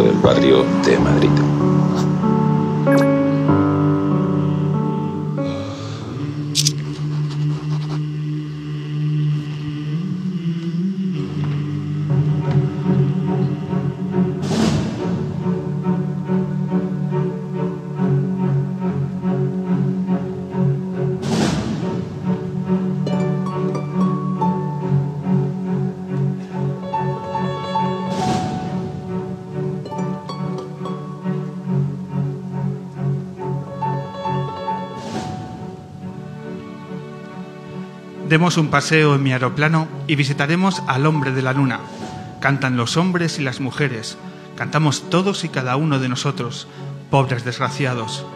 Del Barrio de Madrid. Demos un paseo en mi aeroplano y visitaremos al hombre de la luna. Cantan los hombres y las mujeres. Cantamos todos y cada uno de nosotros, pobres desgraciados,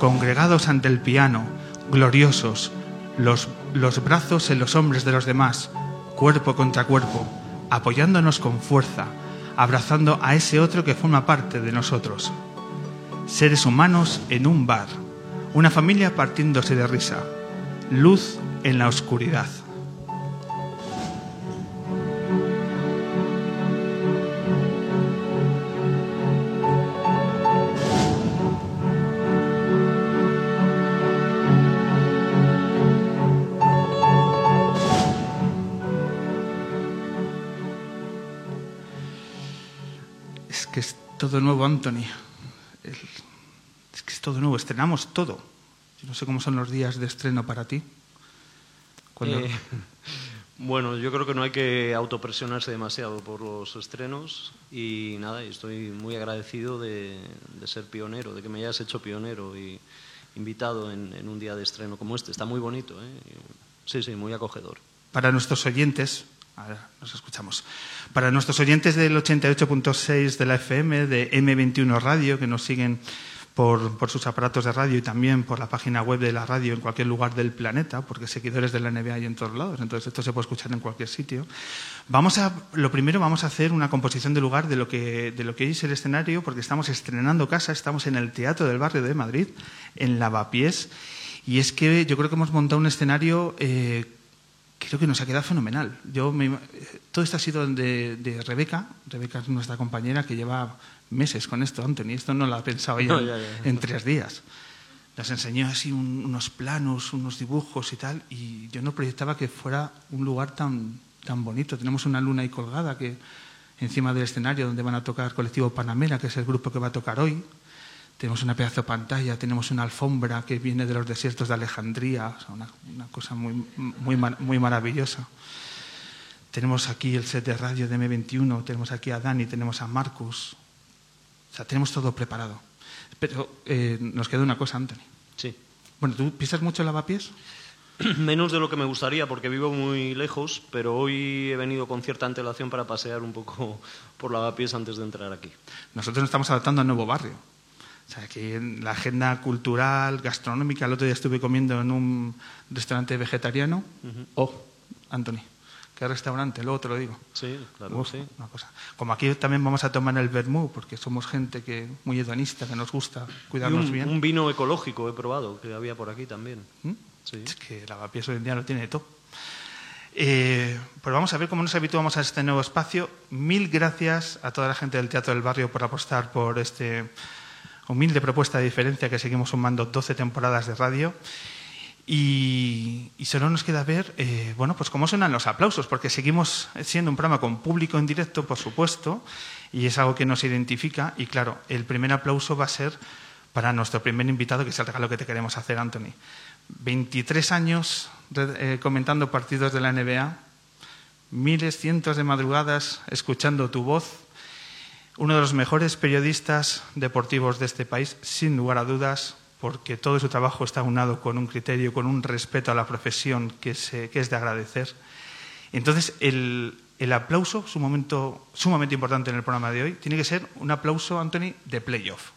congregados ante el piano, gloriosos, los, los brazos en los hombres de los demás, cuerpo contra cuerpo, apoyándonos con fuerza, abrazando a ese otro que forma parte de nosotros. Seres humanos en un bar, una familia partiéndose de risa, luz en la oscuridad. Es que es todo nuevo, Anthony. Es que es todo nuevo, estrenamos todo. Yo no sé cómo son los días de estreno para ti. Eh, bueno, yo creo que no hay que autopresionarse demasiado por los estrenos y nada, estoy muy agradecido de, de ser pionero, de que me hayas hecho pionero y invitado en, en un día de estreno como este. Está muy bonito, ¿eh? Sí, sí, muy acogedor. para nuestros oyentes, ahora nos escuchamos, para nuestros oyentes del 88.6 de la FM, de M21 Radio, que nos siguen por, por sus aparatos de radio y también por la página web de la radio en cualquier lugar del planeta, porque seguidores de la NBA hay en todos lados, entonces esto se puede escuchar en cualquier sitio. Vamos a, lo primero vamos a hacer una composición de lugar de lo que, de lo que es el escenario, porque estamos estrenando casa, estamos en el Teatro del Barrio de Madrid, en Lavapiés, y es que yo creo que hemos montado un escenario eh, creo que nos ha quedado fenomenal. Yo me eh, todo esto ha sido de, de Rebeca. Rebeca es nuestra compañera que lleva meses con esto, Anthony. Esto no lo ha pensado ella No, en, ya, ya. en tres días. Nos enseñó así un- unos planos, unos dibujos y tal, y yo no proyectaba que fuera un lugar tan, tan bonito. Tenemos una luna ahí colgada que encima del escenario donde van a tocar Colectivo Panamera, que es el grupo que va a tocar hoy. Tenemos una pedazo de pantalla, tenemos una alfombra que viene de los desiertos de Alejandría, o sea, una, una cosa muy, muy, muy maravillosa. Tenemos aquí el set de radio de M21, tenemos aquí a Dani, tenemos a Marcus. O sea, tenemos todo preparado. Pero eh, nos queda una cosa, Anthony. Sí. Bueno, ¿tú pisas mucho lavapiés? Menos de lo que me gustaría porque vivo muy lejos, pero hoy he venido con cierta antelación para pasear un poco por lavapiés antes de entrar aquí. Nosotros nos estamos adaptando al nuevo barrio. O sea, que en la agenda cultural, gastronómica, el otro día estuve comiendo en un restaurante vegetariano. Oh, Anthony, ¿qué restaurante? Luego te lo digo. Sí, claro, Uf, sí. una cosa. Como aquí también vamos a tomar el vermú, porque somos gente que muy hedonista, que nos gusta Y cuidarnos un, bien. un vino ecológico he probado, que había por aquí también. ¿Mm? Sí. Es que Lavapiés hoy en día lo tiene todo. Eh, pues vamos a ver cómo nos habituamos a este nuevo espacio. Mil gracias a toda la gente del Teatro del Barrio por apostar por este humilde propuesta de diferencia que seguimos sumando 12 temporadas de radio. Y, solo nos queda ver, eh, bueno, pues cómo suenan los aplausos, porque seguimos siendo un programa con público en directo, por supuesto, y es algo que nos identifica. Y claro, el primer aplauso va a ser para nuestro primer invitado, que es el regalo que te queremos hacer, Anthony. 23 años eh, comentando partidos de la NBA, miles, cientos de madrugadas escuchando tu voz, uno de los mejores periodistas deportivos de este país, sin lugar a dudas, porque todo su trabajo está unado con un criterio, con un respeto a la profesión que, se, que es de agradecer. Entonces, el, el aplauso, su momento sumamente importante en el programa de hoy, tiene que ser un aplauso, Anthony, de playoff,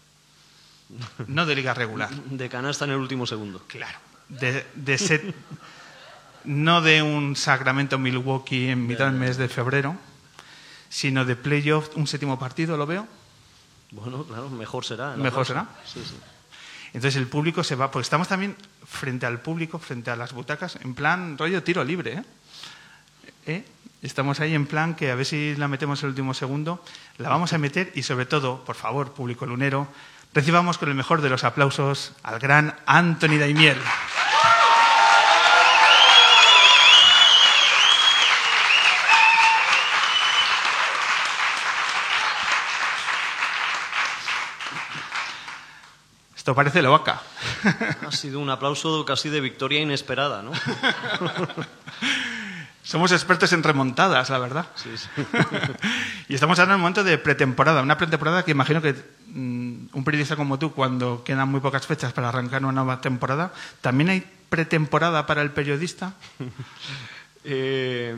no de liga regular. De canasta en el último segundo. Claro. De, de set, no de un Sacramento Milwaukee en mitad del mes de febrero, sino de playoff, un séptimo partido, ¿lo veo? Bueno, claro, mejor será. ¿Mejor aplauso. será? Sí, sí. Entonces el público se va, porque estamos también frente al público, frente a las butacas, en plan rollo tiro libre. ¿eh? ¿Eh? Estamos ahí en plan que a ver si la metemos el último segundo, la vamos a meter y sobre todo, por favor, público lunero, recibamos con el mejor de los aplausos al gran Anthony Daimiel. Esto parece loaca. Ha sido un aplauso casi de victoria inesperada, ¿no? Somos expertos en remontadas, la verdad. Sí, sí. y estamos ahora en un momento de pretemporada, una pretemporada que imagino que mm, un periodista como tú, cuando quedan muy pocas fechas para arrancar una nueva temporada, ¿también hay pretemporada para el periodista? Eh,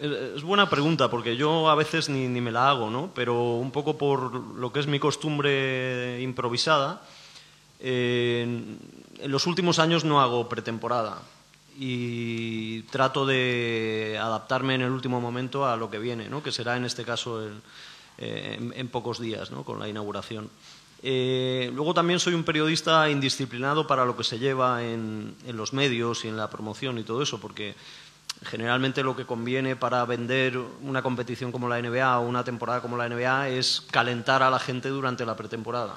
es buena pregunta, porque yo a veces ni, ni me la hago, ¿no? Pero un poco por lo que es mi costumbre improvisada, en, los últimos años no hago pretemporada y trato de adaptarme en el último momento a lo que viene, ¿no? que será en este caso eh, en, en pocos días, ¿no? con la inauguración. Eh, luego también soy un periodista indisciplinado para lo que se lleva en, en los medios y en la promoción y todo eso, porque generalmente lo que conviene para vender una competición como la NBA o una temporada como la NBA es calentar a la gente durante la pretemporada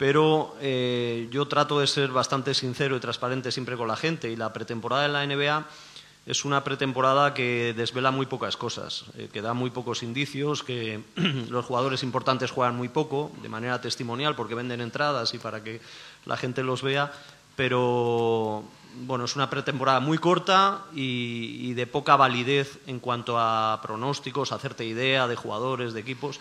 pero eh, yo trato de ser bastante sincero y transparente siempre con la gente y la pretemporada de la NBA es una pretemporada que desvela muy pocas cosas, eh, que da muy pocos indicios, que los jugadores importantes juegan muy poco de manera testimonial porque venden entradas y para que la gente los vea, pero bueno, es una pretemporada muy corta y, y de poca validez en cuanto a pronósticos, hacerte idea de jugadores, de equipos.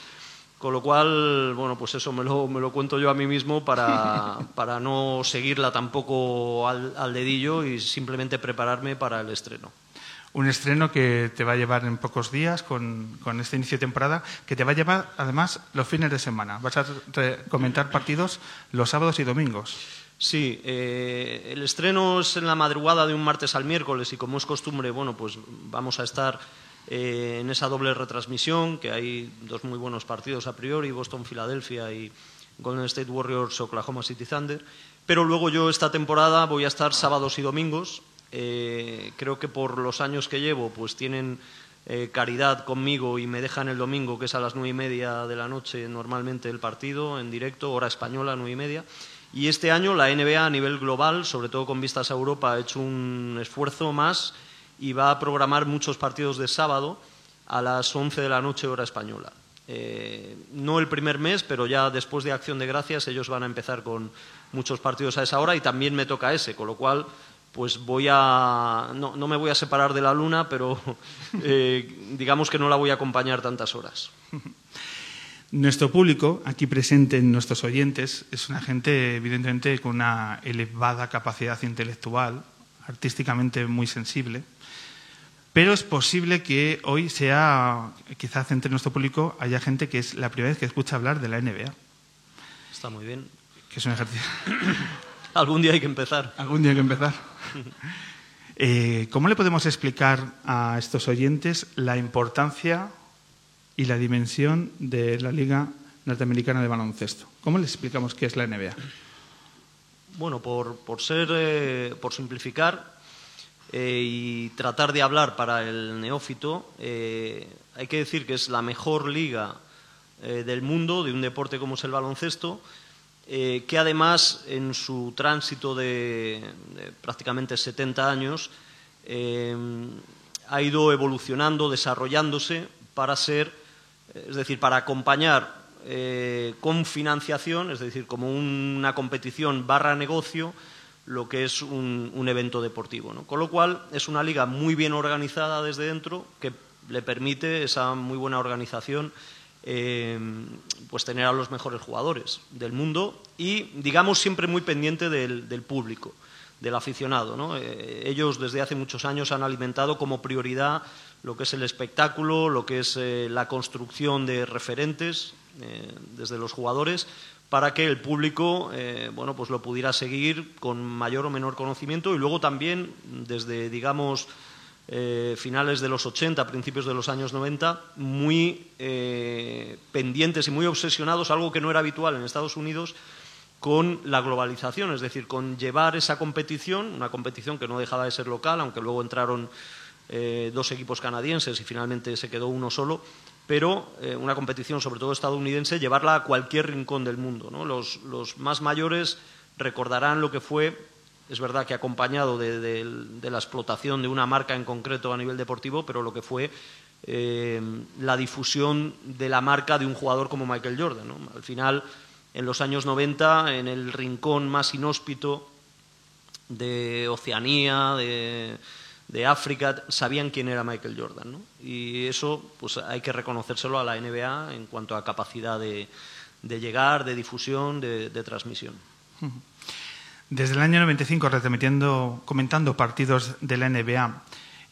Con lo cual, bueno, pues eso me lo, me lo cuento yo a mí mismo para, para no seguirla tampoco al, al dedillo y simplemente prepararme para el estreno. Un estreno que te va a llevar en pocos días con, con este inicio de temporada, que te va a llevar además los fines de semana. Vas a comentar partidos los sábados y domingos. Sí, eh, el estreno es en la madrugada de un martes al miércoles y como es costumbre, bueno, pues vamos a estar eh, en esa doble retransmisión, que hay dos muy buenos partidos a priori, Boston-Filadelfia y Golden State Warriors-Oklahoma City Thunder. Pero luego yo esta temporada voy a estar sábados y domingos. Eh, creo que por los años que llevo, pues tienen eh, caridad conmigo y me dejan el domingo, que es a las nueve y media de la noche normalmente el partido, en directo, hora española, nueve y media. Y este año la NBA a nivel global, sobre todo con vistas a Europa, ha hecho un esfuerzo más y va a programar muchos partidos de sábado a las 11 de la noche hora española. Eh, no el primer mes, pero ya después de Acción de Gracias ellos van a empezar con muchos partidos a esa hora y también me toca ese, con lo cual pues voy a no, no me voy a separar de la luna, pero eh, digamos que no la voy a acompañar tantas horas. Nuestro público, aquí presente, nuestros oyentes, es una gente evidentemente con una elevada capacidad intelectual, artísticamente muy sensible, pero es posible que hoy sea, quizás entre nuestro público haya gente que es la primera vez que escucha hablar de la NBA, Está muy bien. que es un ejercicio. Algún día hay que empezar. Algún día hay que empezar. Eh, ¿Cómo le podemos explicar a estos oyentes la importancia y la dimensión de la Liga Norteamericana de Baloncesto? ¿Cómo les explicamos qué es la NBA? Bueno, por, por ser, eh, por simplificar eh, y tratar de hablar para el neófito, eh, hay que decir que es la mejor liga eh, del mundo de un deporte como es el baloncesto, que además en su tránsito de, prácticamente 70 años ha ido evolucionando, desarrollándose para ser, es decir, para acompañar con financiación, es decir, como una competición barra negocio, lo que es un, evento deportivo. Con lo cual es una liga muy bien organizada desde dentro que le permite esa muy buena organización eh, pues tener a los mejores jugadores del mundo y, digamos, siempre muy pendiente del, público, del aficionado. Eh, ellos desde hace muchos años han alimentado como prioridad lo que es el espectáculo, lo que es eh, la construcción de referentes desde los jugadores para que el público bueno, pues lo pudiera seguir con mayor o menor conocimiento y luego también desde, digamos, eh, finales de los 80, principios de los años 90, muy eh, pendientes y muy obsesionados, algo que no era habitual en Estados Unidos, con la globalización, es decir, con llevar esa competición, una competición que no dejaba de ser local, aunque luego entraron eh, dos equipos canadienses y finalmente se quedó uno solo, pero una competición sobre todo estadounidense, llevarla a cualquier rincón del mundo. los más mayores recordarán lo que fue es verdad que acompañado de, la explotación de una marca en concreto a nivel deportivo, pero lo que fue eh, la difusión de la marca de un jugador como Michael Jordan. Al final, en los años 90, en el rincón más inhóspito de Oceanía, de, África, sabían quién era Michael Jordan. Y eso pues, hay que reconocérselo a la NBA en cuanto a capacidad de, llegar, de difusión, de, transmisión. Desde el año 95 retransmitiendo, comentando partidos de la NBA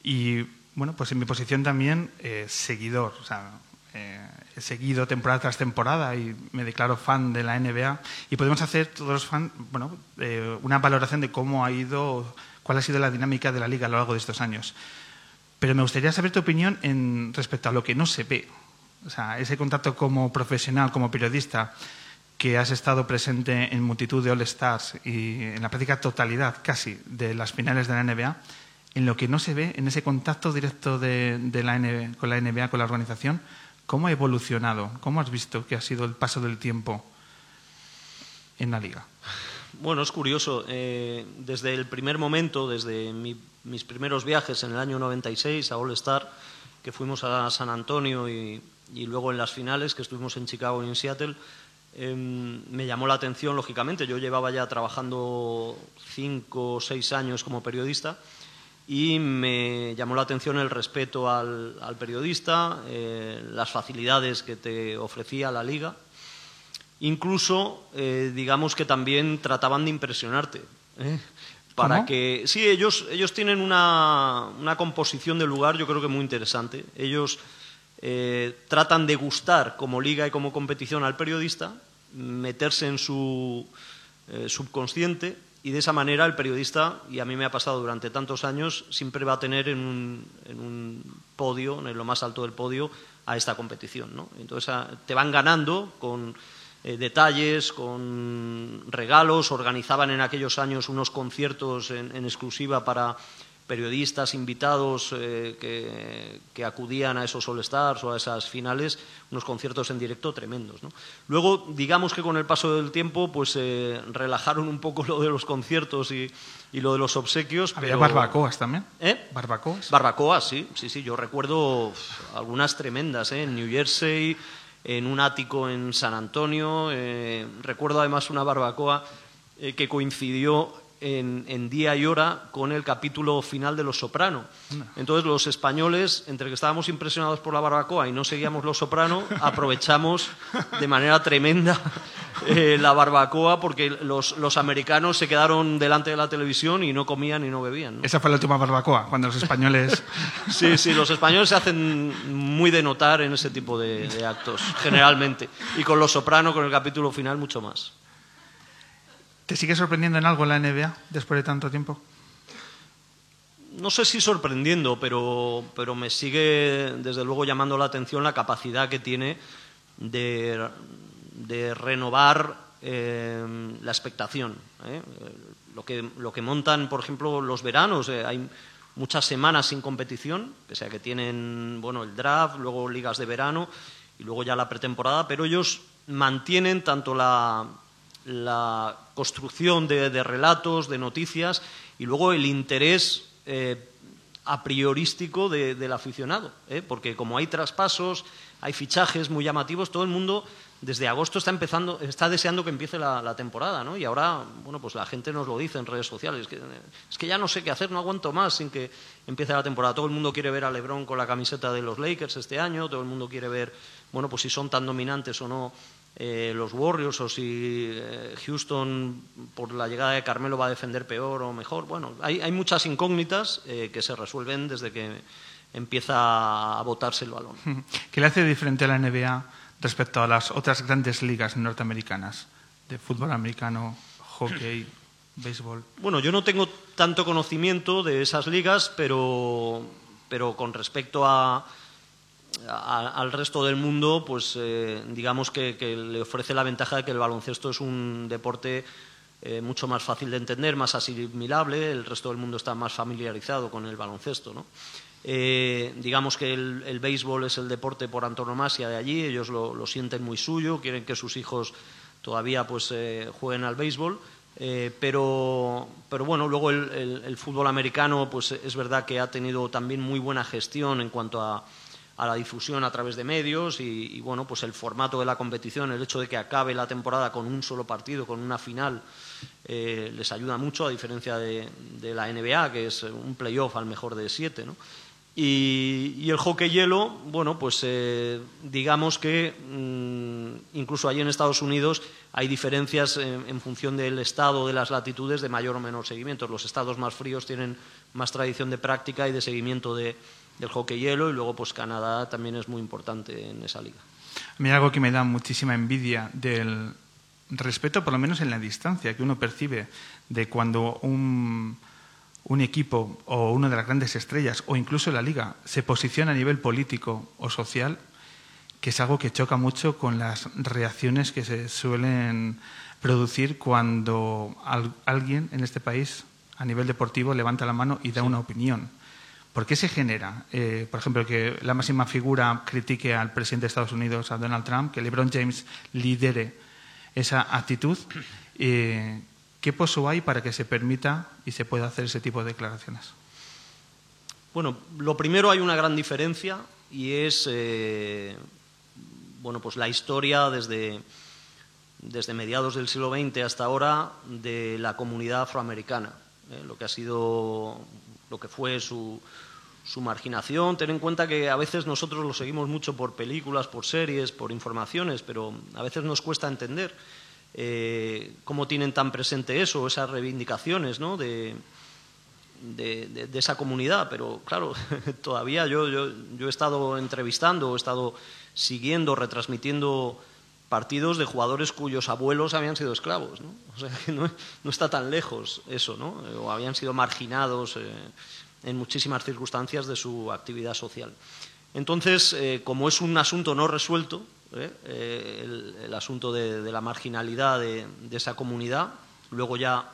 y bueno, pues en mi posición también eh, seguidor, o sea, eh, he seguido temporada tras temporada y me declaro fan de la NBA y podemos hacer todos los fans, bueno, eh, una valoración de cómo ha ido, cuál ha sido la dinámica de la liga a lo largo de estos años. Pero me gustaría saber tu opinión respecto a lo que no se ve, o sea, ese contacto como profesional, como periodista que has estado presente en multitud de All-Stars y en la práctica totalidad casi de las finales de la NBA, en lo que no se ve, en ese contacto directo de, la NBA, con la NBA, con la organización, ¿cómo ha evolucionado? ¿Cómo has visto que ha sido el paso del tiempo en la liga? Bueno, es curioso. Eh, desde el primer momento, desde mis primeros viajes en el año 96 a All-Star, que fuimos a San Antonio y, y luego en las finales, que estuvimos en Chicago y en Seattle, Em, me llamó la atención, lógicamente. Yo llevaba ya trabajando cinco o seis años como periodista y me llamó la atención el respeto al, periodista, eh, las facilidades que te ofrecía la liga. Incluso, eh, digamos que también trataban de impresionarte. ¿eh? Para que. Sí, ellos, ellos tienen una, una, composición del lugar, yo creo que muy interesante. Ellos tratan de gustar como liga y como competición al periodista, meterse en su eh, subconsciente y de esa manera el periodista, y a mí me ha pasado durante tantos años, siempre va a tener en un, podio, en lo más alto del podio, a esta competición. Entonces te van ganando con eh, detalles, con regalos, organizaban en aquellos años unos conciertos en exclusiva para periodistas invitados eh, que, acudían a esos All Stars o a esas finales, unos conciertos en directo tremendos. Luego, digamos que con el paso del tiempo, pues eh, relajaron un poco lo de los conciertos y, lo de los obsequios. ¿Había barbacoas también? ¿Eh? ¿Barbacoas? Barbacoas, sí, sí, sí. Yo recuerdo algunas tremendas, ¿eh? en New Jersey, en un ático en San Antonio. recuerdo además una barbacoa que coincidió en, día y hora con el capítulo final de Los Soprano. Entonces los españoles, entre que estábamos impresionados por la barbacoa y no seguíamos Los Soprano, aprovechamos de manera tremenda eh, la barbacoa porque los, americanos se quedaron delante de la televisión y no comían y no bebían. Esa fue la última barbacoa, cuando los españoles... sí, sí, los españoles se hacen muy de notar en ese tipo de, de actos, generalmente. Y con Los Soprano, con el capítulo final, mucho más. ¿Te sigue sorprendiendo en algo la NBA después de tanto tiempo? No sé si sorprendiendo, pero, pero me sigue desde luego llamando la atención la capacidad que tiene de, renovar eh, la expectación. ¿eh? Lo, que, lo que montan, por ejemplo, los veranos, eh, hay muchas semanas sin competición, que sea que tienen bueno, el draft, luego ligas de verano y luego ya la pretemporada, pero ellos mantienen tanto la, la construcción de, relatos, de noticias y luego el interés eh, a priorístico del aficionado, ¿eh? porque como hay traspasos, hay fichajes muy llamativos, todo el mundo desde agosto está empezando, está deseando que empiece la, temporada, ¿no? Y ahora, bueno, pues la gente nos lo dice en redes sociales, que, es que ya no sé qué hacer, no aguanto más sin que empiece la temporada. Todo el mundo quiere ver a LeBron con la camiseta de los Lakers este año, todo el mundo quiere ver bueno, pues si son tan dominantes o no eh, los Warriors o si eh, Houston por la llegada de Carmelo va a defender peor o mejor. Bueno, hay, hay muchas incógnitas eh, que se resuelven desde que empieza a botarse el balón. ¿Qué le hace diferente a la NBA respecto a las otras grandes ligas norteamericanas de fútbol americano, hockey, béisbol? Bueno, yo no tengo tanto conocimiento de esas ligas, pero, pero con respecto a, a- al resto del mundo, pues eh, digamos que, que le ofrece la ventaja de que el baloncesto es un deporte eh, mucho más fácil de entender, más asimilable, el resto del mundo está más familiarizado con el baloncesto, ¿no? Eh, digamos que el, el béisbol es el deporte por antonomasia de allí, ellos lo, lo sienten muy suyo, quieren que sus hijos todavía pues eh, jueguen al béisbol. Eh, pero, pero bueno, luego el, el- el fútbol americano, pues es verdad que ha tenido también muy buena gestión en cuanto a, a la difusión a través de medios y, bueno, pues el formato de la competición, el hecho de que acabe la temporada con un solo partido, con una final, eh, les ayuda mucho, a diferencia de, la NBA, que es un playoff al mejor de siete, ¿no? Y, el hockey hielo, bueno, pues eh, digamos que mm, incluso allí en Estados Unidos hay diferencias en, en función del estado, de las latitudes, de mayor o menor seguimiento. Los estados más fríos tienen más tradición de práctica y de seguimiento de- del hockey hielo y luego pues Canadá también es muy importante en esa liga. A mí algo que me da muchísima envidia del respeto, por lo menos en la distancia, que uno percibe de cuando un, un equipo o una de las grandes estrellas o incluso la liga se posiciona a nivel político o social, que es algo que choca mucho con las reacciones que se suelen producir cuando al- alguien en este país a nivel deportivo levanta la mano y da una opinión. ¿Por qué se genera, eh, por ejemplo, que la máxima figura critique al presidente de Estados Unidos, a Donald Trump, que LeBron James lidere esa actitud? Eh, ¿Qué pozo hay para que se permita y se pueda hacer ese tipo de declaraciones? Bueno, lo primero hay una gran diferencia y es eh, bueno, pues la historia desde, desde mediados del siglo XX hasta ahora de la comunidad afroamericana, lo que ha sido, lo que fue su, su marginación. Ten en cuenta que a veces nosotros lo seguimos mucho por películas, por series, por informaciones, pero a veces nos cuesta entender eh, cómo tienen tan presente eso, esas reivindicaciones, ¿no? De, de, de- esa comunidad, pero claro, todavía yo, yo, yo he estado entrevistando, he estado siguiendo, retransmitiendo partidos de jugadores cuyos abuelos habían sido esclavos, ¿no? O sea, que no, no está tan lejos eso, ¿no? O habían sido marginados eh, en muchísimas circunstancias de su actividad social. Entonces, eh, como es un asunto no resuelto, ¿eh? Eh, el, asunto de, la marginalidad de, esa comunidad, luego ya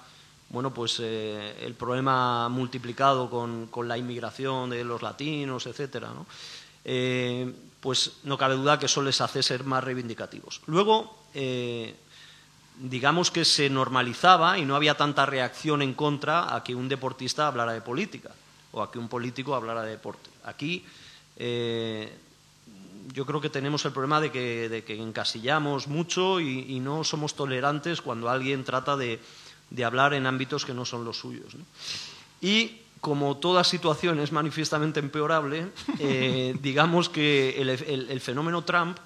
bueno, pues el problema multiplicado con, con la inmigración de los latinos, etcétera, pues no cabe duda que eso les hace ser más reivindicativos. Luego, digamos que se normalizaba y no había tanta reacción en contra a que un deportista hablara de política o a que un político hablara de deporte. Aquí eh, yo creo que tenemos el problema de que, encasillamos mucho y, no somos tolerantes cuando alguien trata de, hablar en ámbitos que no son los suyos. Y como toda situación es manifiestamente empeorable, eh, digamos que el fenómeno Trump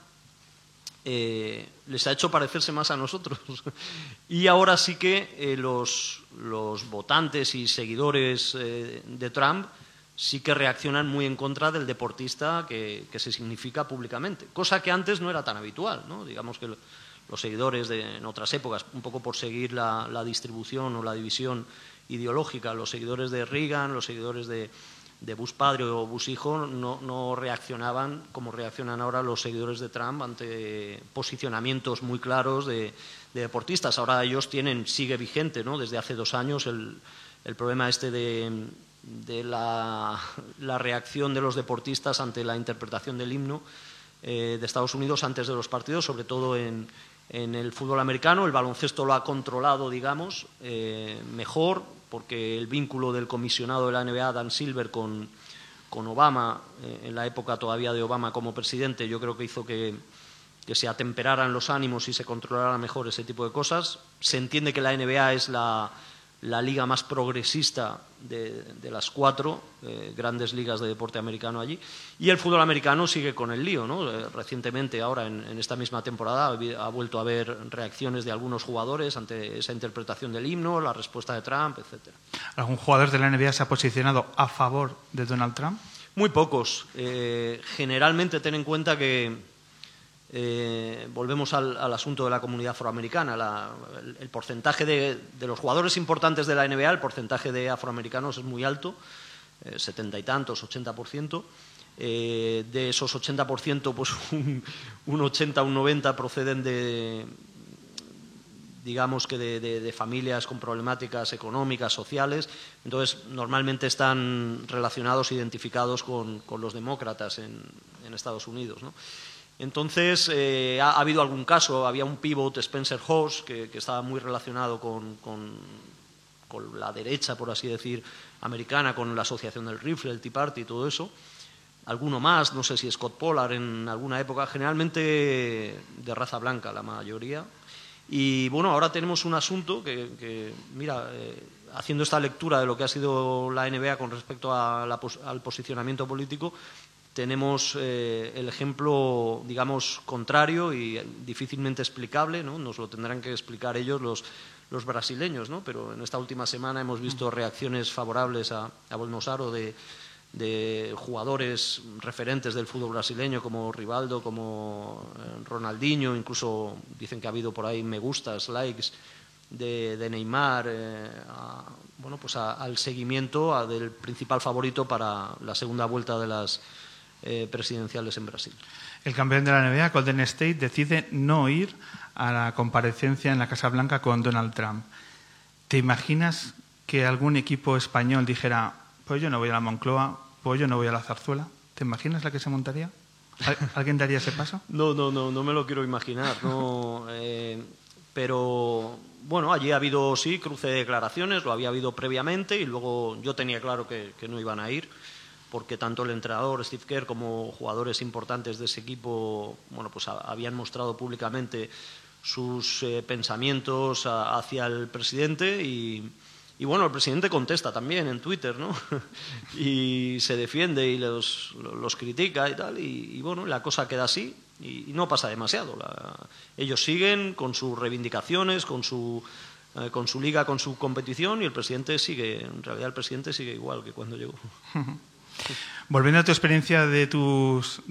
eh, les ha hecho parecerse más a nosotros. y ahora sí que eh, los, los votantes y seguidores eh, de Trump sí que reaccionan muy en contra del deportista que, que se significa públicamente, cosa que antes no era tan habitual. ¿no? Digamos que lo- los seguidores de, en otras épocas, un poco por seguir la, la distribución o la división ideológica, los seguidores de Reagan, los seguidores de, de Bush padre o Bush hijo no, no reaccionaban como reaccionan ahora los seguidores de Trump ante posicionamientos muy claros de, de deportistas. Ahora ellos tienen, sigue vigente ¿no? desde hace dos años el, el problema este de, de la, la reacción de los deportistas ante la interpretación del himno eh, de Estados Unidos antes de los partidos, sobre todo en, en el fútbol americano. El baloncesto lo ha controlado, digamos, eh, mejor, porque el vínculo del comisionado de la NBA, Dan Silver, con, con Obama, eh, en la época todavía de Obama como presidente, yo creo que hizo que, que se atemperaran los ánimos y se controlara mejor ese tipo de cosas. Se entiende que la NBA es la, la liga más progresista de, las cuatro eh, grandes ligas de deporte americano allí. Y el fútbol americano sigue con el lío. ¿no? Eh, recientemente, ahora en, esta misma temporada, ha vuelto a haber reacciones de algunos jugadores ante esa interpretación del himno, la respuesta de Trump, etc. ¿Algún jugador de la NBA se ha posicionado a favor de Donald Trump? Muy pocos. Eh, generalmente ten en cuenta que eh, volvemos al, asunto de la comunidad afroamericana. el, porcentaje de, los jugadores importantes de la NBA, el porcentaje de afroamericanos es muy alto, eh, setenta y tantos, 80%. Eh, de esos 80%, pues un, un 80, un 90 proceden de, digamos que de, familias con problemáticas económicas, sociales. Entonces, normalmente están relacionados, identificados con, los demócratas en, Estados Unidos. Entonces, eh, ha, habido algún caso, había un pivot, Spencer Hoss, que, estaba muy relacionado con, la derecha, por así decir, americana, con la asociación del rifle, el Tea Party y todo eso. Alguno más, no sé si Scott Pollard en alguna época, generalmente de raza blanca la mayoría. Y bueno, ahora tenemos un asunto que, mira, eh, haciendo esta lectura de lo que ha sido la NBA con respecto al posicionamiento político, tenemos eh, el ejemplo, digamos, contrario y difícilmente explicable, ¿no? nos lo tendrán que explicar ellos los, los brasileños, ¿no? pero en esta última semana hemos visto reacciones favorables a, a Bolsonaro de, de jugadores referentes del fútbol brasileño como Rivaldo, como eh, Ronaldinho, incluso dicen que ha habido por ahí me gustas, likes de, Neymar, eh, bueno, pues al seguimiento del principal favorito para la segunda vuelta de las eh, presidenciales en Brasil. El campeón de la NBA, Golden State, decide no ir a la comparecencia en la Casa Blanca con Donald Trump. ¿Te imaginas que algún equipo español dijera, pues yo no voy a la Moncloa, pues yo no voy a la Zarzuela? ¿Te imaginas la que se montaría? ¿Alguien daría ese paso? No, no, no, no me lo quiero imaginar. No, eh, pero bueno, allí ha habido, sí, cruce de declaraciones, lo había habido previamente y luego yo tenía claro que no iban a ir porque tanto el entrenador Steve Kerr como jugadores importantes de ese equipo bueno, pues habían mostrado públicamente sus eh, pensamientos hacia el presidente y, bueno, el presidente contesta también en Twitter, ¿no? y se defiende y los, los critica y tal, y, bueno, la cosa queda así y, no pasa demasiado. ellos siguen con sus reivindicaciones, con su, eh, con su liga, con su competición y el presidente sigue, en realidad el presidente sigue igual que cuando llegó. Volviendo a tu experiencia de tus,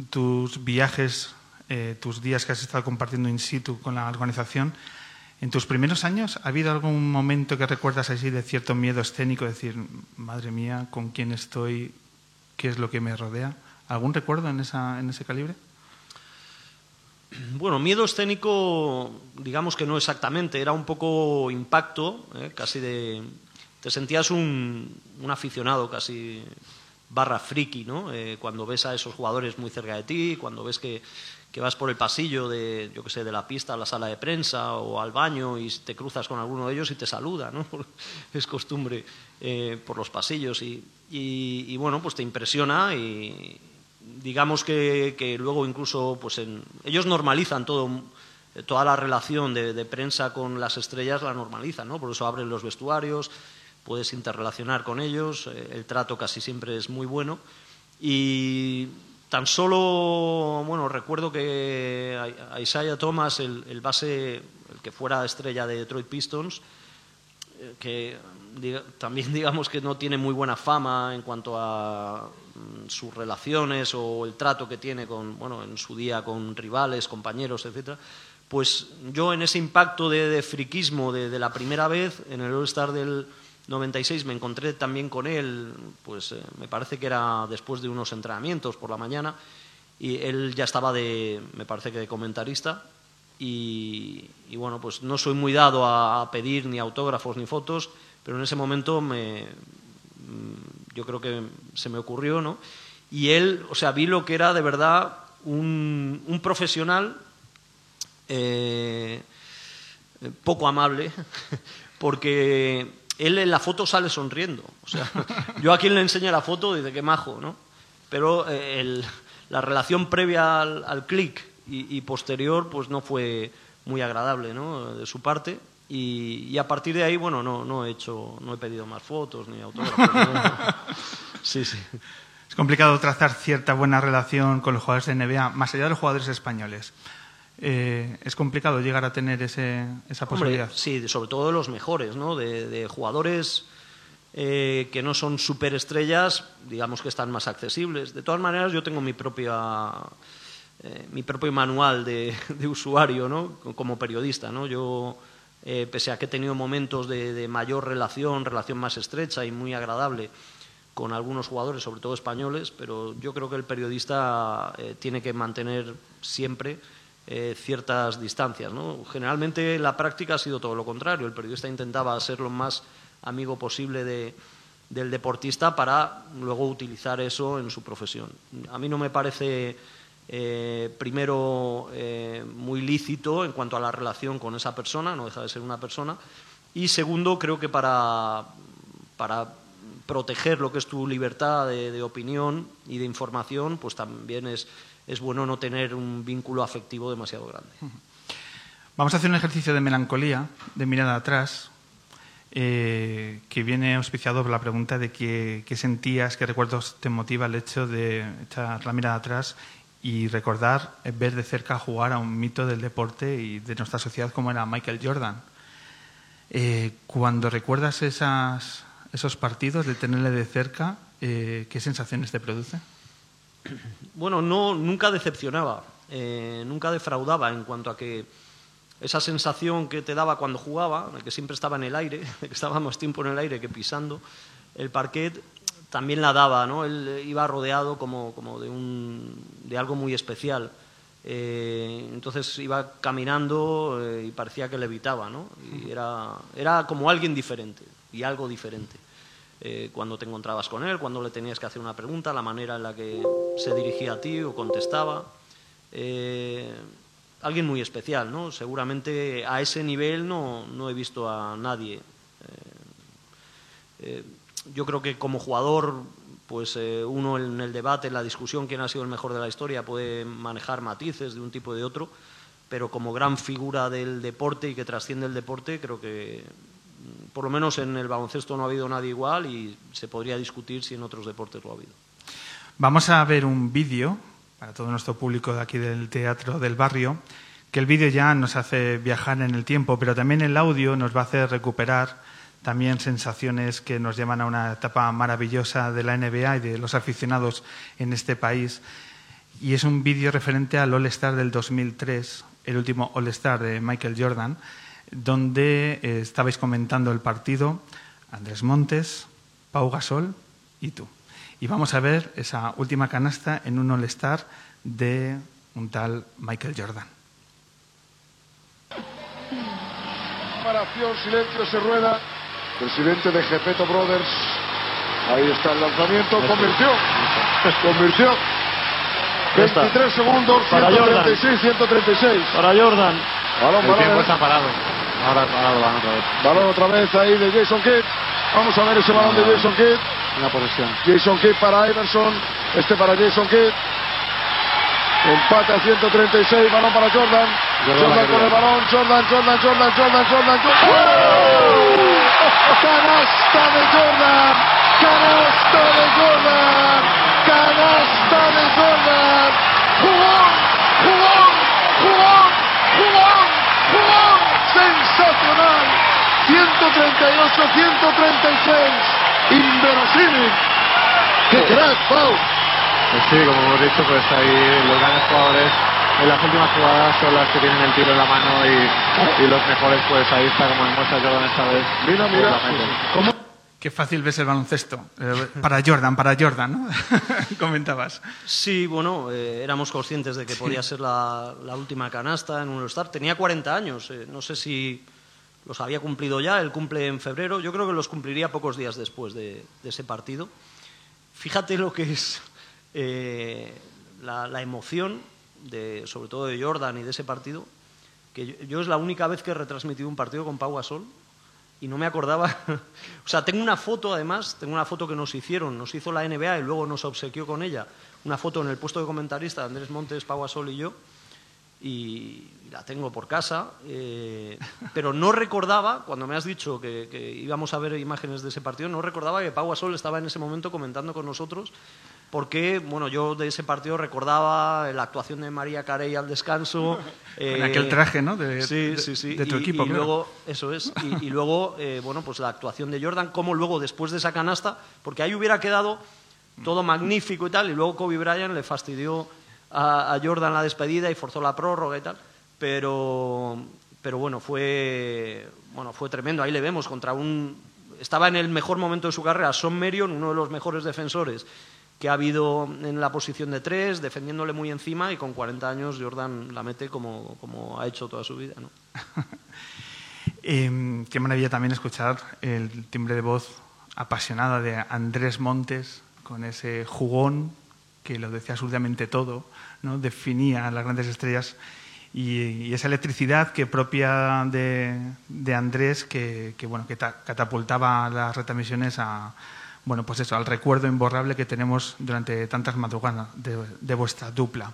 viajes, eh, tus días que has estado compartiendo in situ con la organización, en tus primeros años, ¿ha habido algún momento que recuerdas así de cierto miedo escénico? Decir, madre mía, ¿con quién estoy? ¿Qué es lo que me rodea? ¿Algún recuerdo en, ese calibre? Bueno, miedo escénico, digamos que no exactamente, era un poco impacto, ¿eh? casi de... Te sentías un, un aficionado casi barra friki, ¿no? Eh, cuando ves a esos jugadores muy cerca de ti, cuando ves que, vas por el pasillo de, yo que sé, de la pista a la sala de prensa o al baño y te cruzas con alguno de ellos y te saluda, ¿no? es costumbre eh, por los pasillos y, bueno, pues te impresiona y digamos que, luego incluso, pues ellos normalizan todo toda la relación de, de, prensa con las estrellas la normalizan, ¿no? Por eso abren los vestuarios, puedes interrelacionar con ellos, eh, el trato casi siempre es muy bueno. Y tan solo, bueno, recuerdo que a Isaiah Thomas, el, base, el que fuera estrella de Detroit Pistons, eh, que también digamos que no tiene muy buena fama en cuanto a mm, sus relaciones o el trato que tiene con, bueno, en su día con rivales, compañeros, etcétera, pues yo en ese impacto de, friquismo de, de, la primera vez en el All-Star del 96 me encontré también con él, pues eh, me parece que era después de unos entrenamientos por la mañana, y él ya estaba de, me parece que de comentarista, y, bueno, pues no soy muy dado a, pedir ni autógrafos ni fotos, pero en ese momento me, mm, yo creo que se me ocurrió, ¿no? Y él, o sea, vi lo que era de verdad un, profesional eh, poco amable, porque él en la foto sale sonriendo. O sea, yo a quien le enseño la foto dice que majo, ¿no? Pero eh, la relación previa al, clic y, posterior, pues no fue muy agradable, ¿no? De su parte. Y, y a partir de ahí, bueno, no, no he hecho, no he pedido más fotos ni autógrafos. ¿no? Sí, sí. Es complicado trazar cierta buena relación con los jugadores de NBA, más allá de los jugadores españoles. Eh, es complicado llegar a tener ese, esa Hombre, posibilidad. sí, sobre todo de los mejores, ¿no? De, de jugadores eh, que no son superestrellas, digamos que están más accesibles. De todas maneras, yo tengo mi propia eh, mi propio manual de, de usuario, ¿no? Como periodista, ¿no? Yo eh, pese a que he tenido momentos de, de mayor relación, relación más estrecha y muy agradable con algunos jugadores, sobre todo españoles, pero yo creo que el periodista eh, tiene que mantener siempre eh, ciertas distancias. ¿no? Generalmente la práctica ha sido todo lo contrario. El periodista intentaba ser lo más amigo posible de- del deportista para luego utilizar eso en su profesión. A mí no me parece eh, primero eh, muy lícito en cuanto a la relación con esa persona, no deja de ser una persona, y segundo creo que para, para proteger lo que es tu libertad de opinión y de información, pues también es, es bueno no tener un vínculo afectivo demasiado grande. Vamos a hacer un ejercicio de melancolía, de mirada atrás, eh, que viene auspiciado por la pregunta de qué, sentías, qué recuerdos te motiva el hecho de echar la mirada atrás y recordar, eh, ver de cerca jugar a un mito del deporte y de nuestra sociedad como era Michael Jordan. Eh, cuando recuerdas esas, esos partidos, de tenerle de cerca, ¿qué sensaciones te produce? Bueno, no, nunca decepcionaba, eh, nunca defraudaba en cuanto a que esa sensación que te daba cuando jugaba, que siempre estaba en el aire, de que estaba más tiempo en el aire que pisando el parquet, también la daba, ¿no? Él iba rodeado como, como de, un, de algo muy especial. Eh, entonces iba caminando eh, y parecía que levitaba, ¿no? Era, era como alguien diferente y algo diferente. Eh, cuando te encontrabas con él, cuando le tenías que hacer una pregunta, la manera en la que se dirigía a ti o contestaba. Eh, alguien muy especial, ¿no? Seguramente a ese nivel no, no he visto a nadie. Eh, yo creo que como jugador, pues uno en el debate, en la discusión, quién ha sido el mejor de la historia, puede manejar matices de un tipo y de otro, pero como gran figura del deporte y que trasciende el deporte, creo que por lo menos en el baloncesto no ha habido nadie igual y se podría discutir si en otros deportes lo ha habido. Vamos a ver un vídeo para todo nuestro público de aquí del Teatro del Barrio, que el vídeo ya nos hace viajar en el tiempo, pero también el audio nos va a hacer recuperar también sensaciones que nos llevan a una etapa maravillosa de la NBA y de los aficionados en este país. Y es un vídeo referente al All-Star del 2003, el último All-Star de Michael Jordan, donde eh, estabais comentando el partido Andrés Montes, Pau Gasol y tú. Y vamos a ver esa última canasta en un All-Star de un tal Michael Jordan. Separación, silencio, se rueda. Presidente de Gepeto Brothers. Ahí está el lanzamiento. Convirtió. Convirtió. Ya está. 23 segundos. Para Jordan. 136, 136. Para Jordan. Balón, El tiempo está parado. Ahora otra vez. Balón otra vez ahí de Jason Kidd. Vamos a ver ese balón de Jason Kidd. Una posesión. Jason Kidd para Iverson. Este para Jason Kidd. Empate a 136. Balón para Jordan. Jordan con el balón. Jordan, Jordan, Jordan, Jordan, Jordan. Jordan. Canasta de Jordan. Canasta de Jordan. Canasta de Jordan. Jugón, jugón, jugón. Sensacional. 138, 136. Inverosímil. ¡Qué crack, Pau! Pues sí, como hemos dicho, pues ahí los grandes jugadores en las últimas jugadas son las que tienen el tiro en la mano y, y los mejores, pues ahí está como demuestra Jordan esta vez. Mira, Pues mira. mete. Qué fácil ves el baloncesto. Eh, para Jordan, para Jordan, ¿no? Comentabas. Sí, bueno, eh, éramos conscientes de que podía ser la, la última canasta en un All-Star. Tenía 40 años, eh, no sé si los había cumplido ya, él cumple en febrero, yo creo que los cumpliría pocos días después de, de ese partido. Fíjate lo que es la, la emoción, de, sobre todo de Jordan y de ese partido, que yo, yo es la única vez que he retransmitido un partido con Pau Gasol y no me acordaba. o sea, tengo una foto además, tengo una foto que nos hicieron, nos hizo la NBA y luego nos obsequió con ella, una foto en el puesto de comentarista de Andrés Montes, Pau Gasol y yo. y la tengo por casa, eh, pero no recordaba, cuando me has dicho que, íbamos a ver imágenes de ese partido, no recordaba que Pau Gasol estaba en ese momento comentando con nosotros, porque bueno, yo de ese partido recordaba la actuación de María Carey al descanso. en aquel traje, ¿no? De, sí, sí, sí. de tu y, equipo. Y claro. luego, eso es, y, y luego, eh, bueno, pues la actuación de Jordan, como luego después de esa canasta, porque ahí hubiera quedado todo magnífico y tal, y luego Kobe Bryant le fastidió a, a Jordan la despedida y forzó la prórroga y tal pero, pero bueno, fue, bueno, fue tremendo. Ahí le vemos contra un... Estaba en el mejor momento de su carrera, Son Merion, uno de los mejores defensores que ha habido en la posición de tres, defendiéndole muy encima y con 40 años Jordan la mete como, como ha hecho toda su vida. ¿no? eh, qué maravilla también escuchar el timbre de voz apasionada de Andrés Montes con ese jugón que lo decía absolutamente todo, ¿no? definía las grandes estrellas y, esa electricidad que propia de, Andrés que, bueno, que ta, catapultaba las retransmisiones a, bueno, pues eso, al recuerdo imborrable que tenemos durante tantas madrugadas de, vuestra dupla.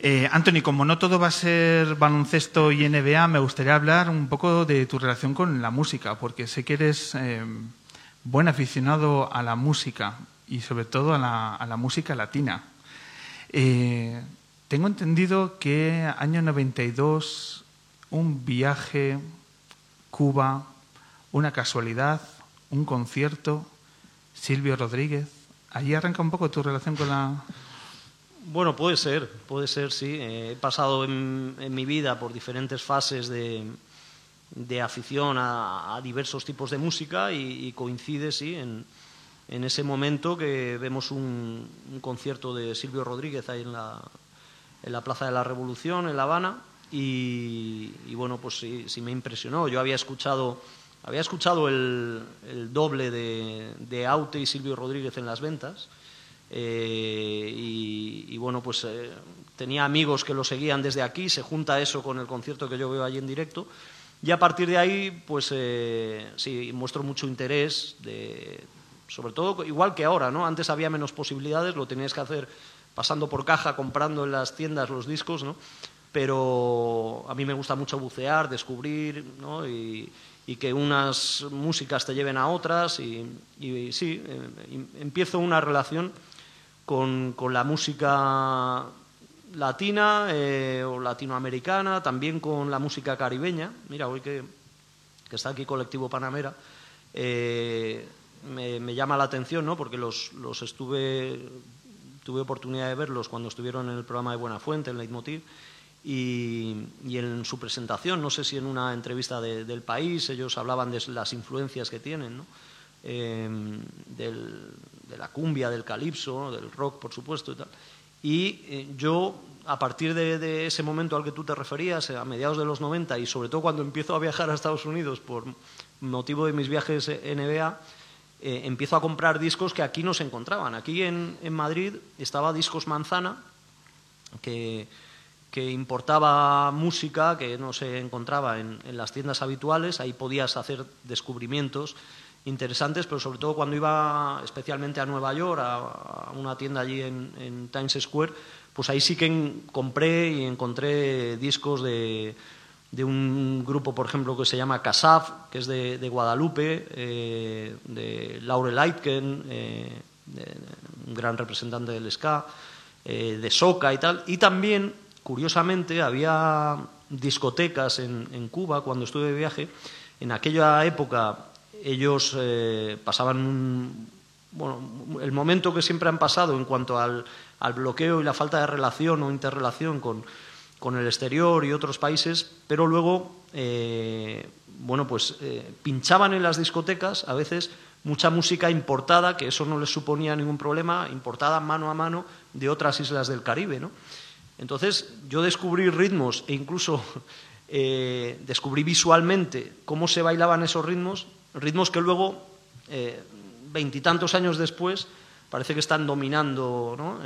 Eh, Anthony, como no todo va a ser baloncesto y NBA, me gustaría hablar un poco de tu relación con la música, porque sé que eres eh, buen aficionado a la música y sobre todo a la, a la música latina. Eh, tengo entendido que año 92, un viaje, Cuba, una casualidad, un concierto, Silvio Rodríguez. Allí arranca un poco tu relación con la. Bueno, puede ser, puede ser, sí. Eh, he pasado en, mi vida por diferentes fases de, de afición a, diversos tipos de música y, coincide, sí, en, en, ese momento que vemos un, un concierto de Silvio Rodríguez ahí en la, en la Plaza de la Revolución, en La Habana, y, y bueno, pues sí, sí, me impresionó. Yo había escuchado, había escuchado el, el doble de, de, Aute y Silvio Rodríguez en las ventas, eh, y, y, bueno, pues eh, tenía amigos que lo seguían desde aquí, se junta eso con el concierto que yo veo allí en directo, y a partir de ahí, pues eh, sí, muestro mucho interés, de, sobre todo igual que ahora, ¿no? Antes había menos posibilidades, lo tenías que hacer pasando por caja, comprando en las tiendas los discos, ¿no? Pero a mí me gusta mucho bucear, descubrir, ¿no? Y, y que unas músicas te lleven a otras y, sí, eh, empiezo una relación con, con la música latina eh, o latinoamericana, también con la música caribeña. Mira, hoy que, que está aquí Colectivo Panamera, eh, me, me, llama la atención, ¿no? Porque los, los estuve tuve oportunidad de verlos cuando estuvieron en el programa de Buena Fuente, en Leitmotiv, y, y, en su presentación, no sé si en una entrevista de, del país, ellos hablaban de las influencias que tienen, ¿no? eh, de la cumbia, del calipso, del rock, por supuesto, y tal. Y eh, yo, a partir de, de, ese momento al que tú te referías, a mediados de los 90, y sobre todo cuando empiezo a viajar a Estados Unidos por motivo de mis viajes NBA, eh, empiezo a comprar discos que aquí no se encontraban. Aquí en, en Madrid estaba Discos Manzana, que, que, importaba música que no se encontraba en, las tiendas habituales. Ahí podías hacer descubrimientos interesantes, pero sobre todo cuando iba especialmente a Nueva York, a, una tienda allí en, Times Square, pues ahí sí que compré y encontré discos de un grupo, por ejemplo, que se llama Casaf, que es de, Guadalupe, eh, de Laurel Aitken, eh, un gran representante del ska, eh, de Soca y tal. Y también, curiosamente, había discotecas en, Cuba cuando estuve de viaje. En aquella época ellos eh, pasaban un, bueno, el momento que siempre han pasado en cuanto al, al bloqueo y la falta de relación o interrelación con con el exterior y otros países, pero luego, eh, bueno, pues eh, pinchaban en las discotecas a veces mucha música importada, que eso no les suponía ningún problema, importada mano a mano de otras islas del Caribe, ¿no? Entonces yo descubrí ritmos e incluso eh, descubrí visualmente cómo se bailaban esos ritmos, ritmos que luego, veintitantos años después, parece que están dominando, ¿no?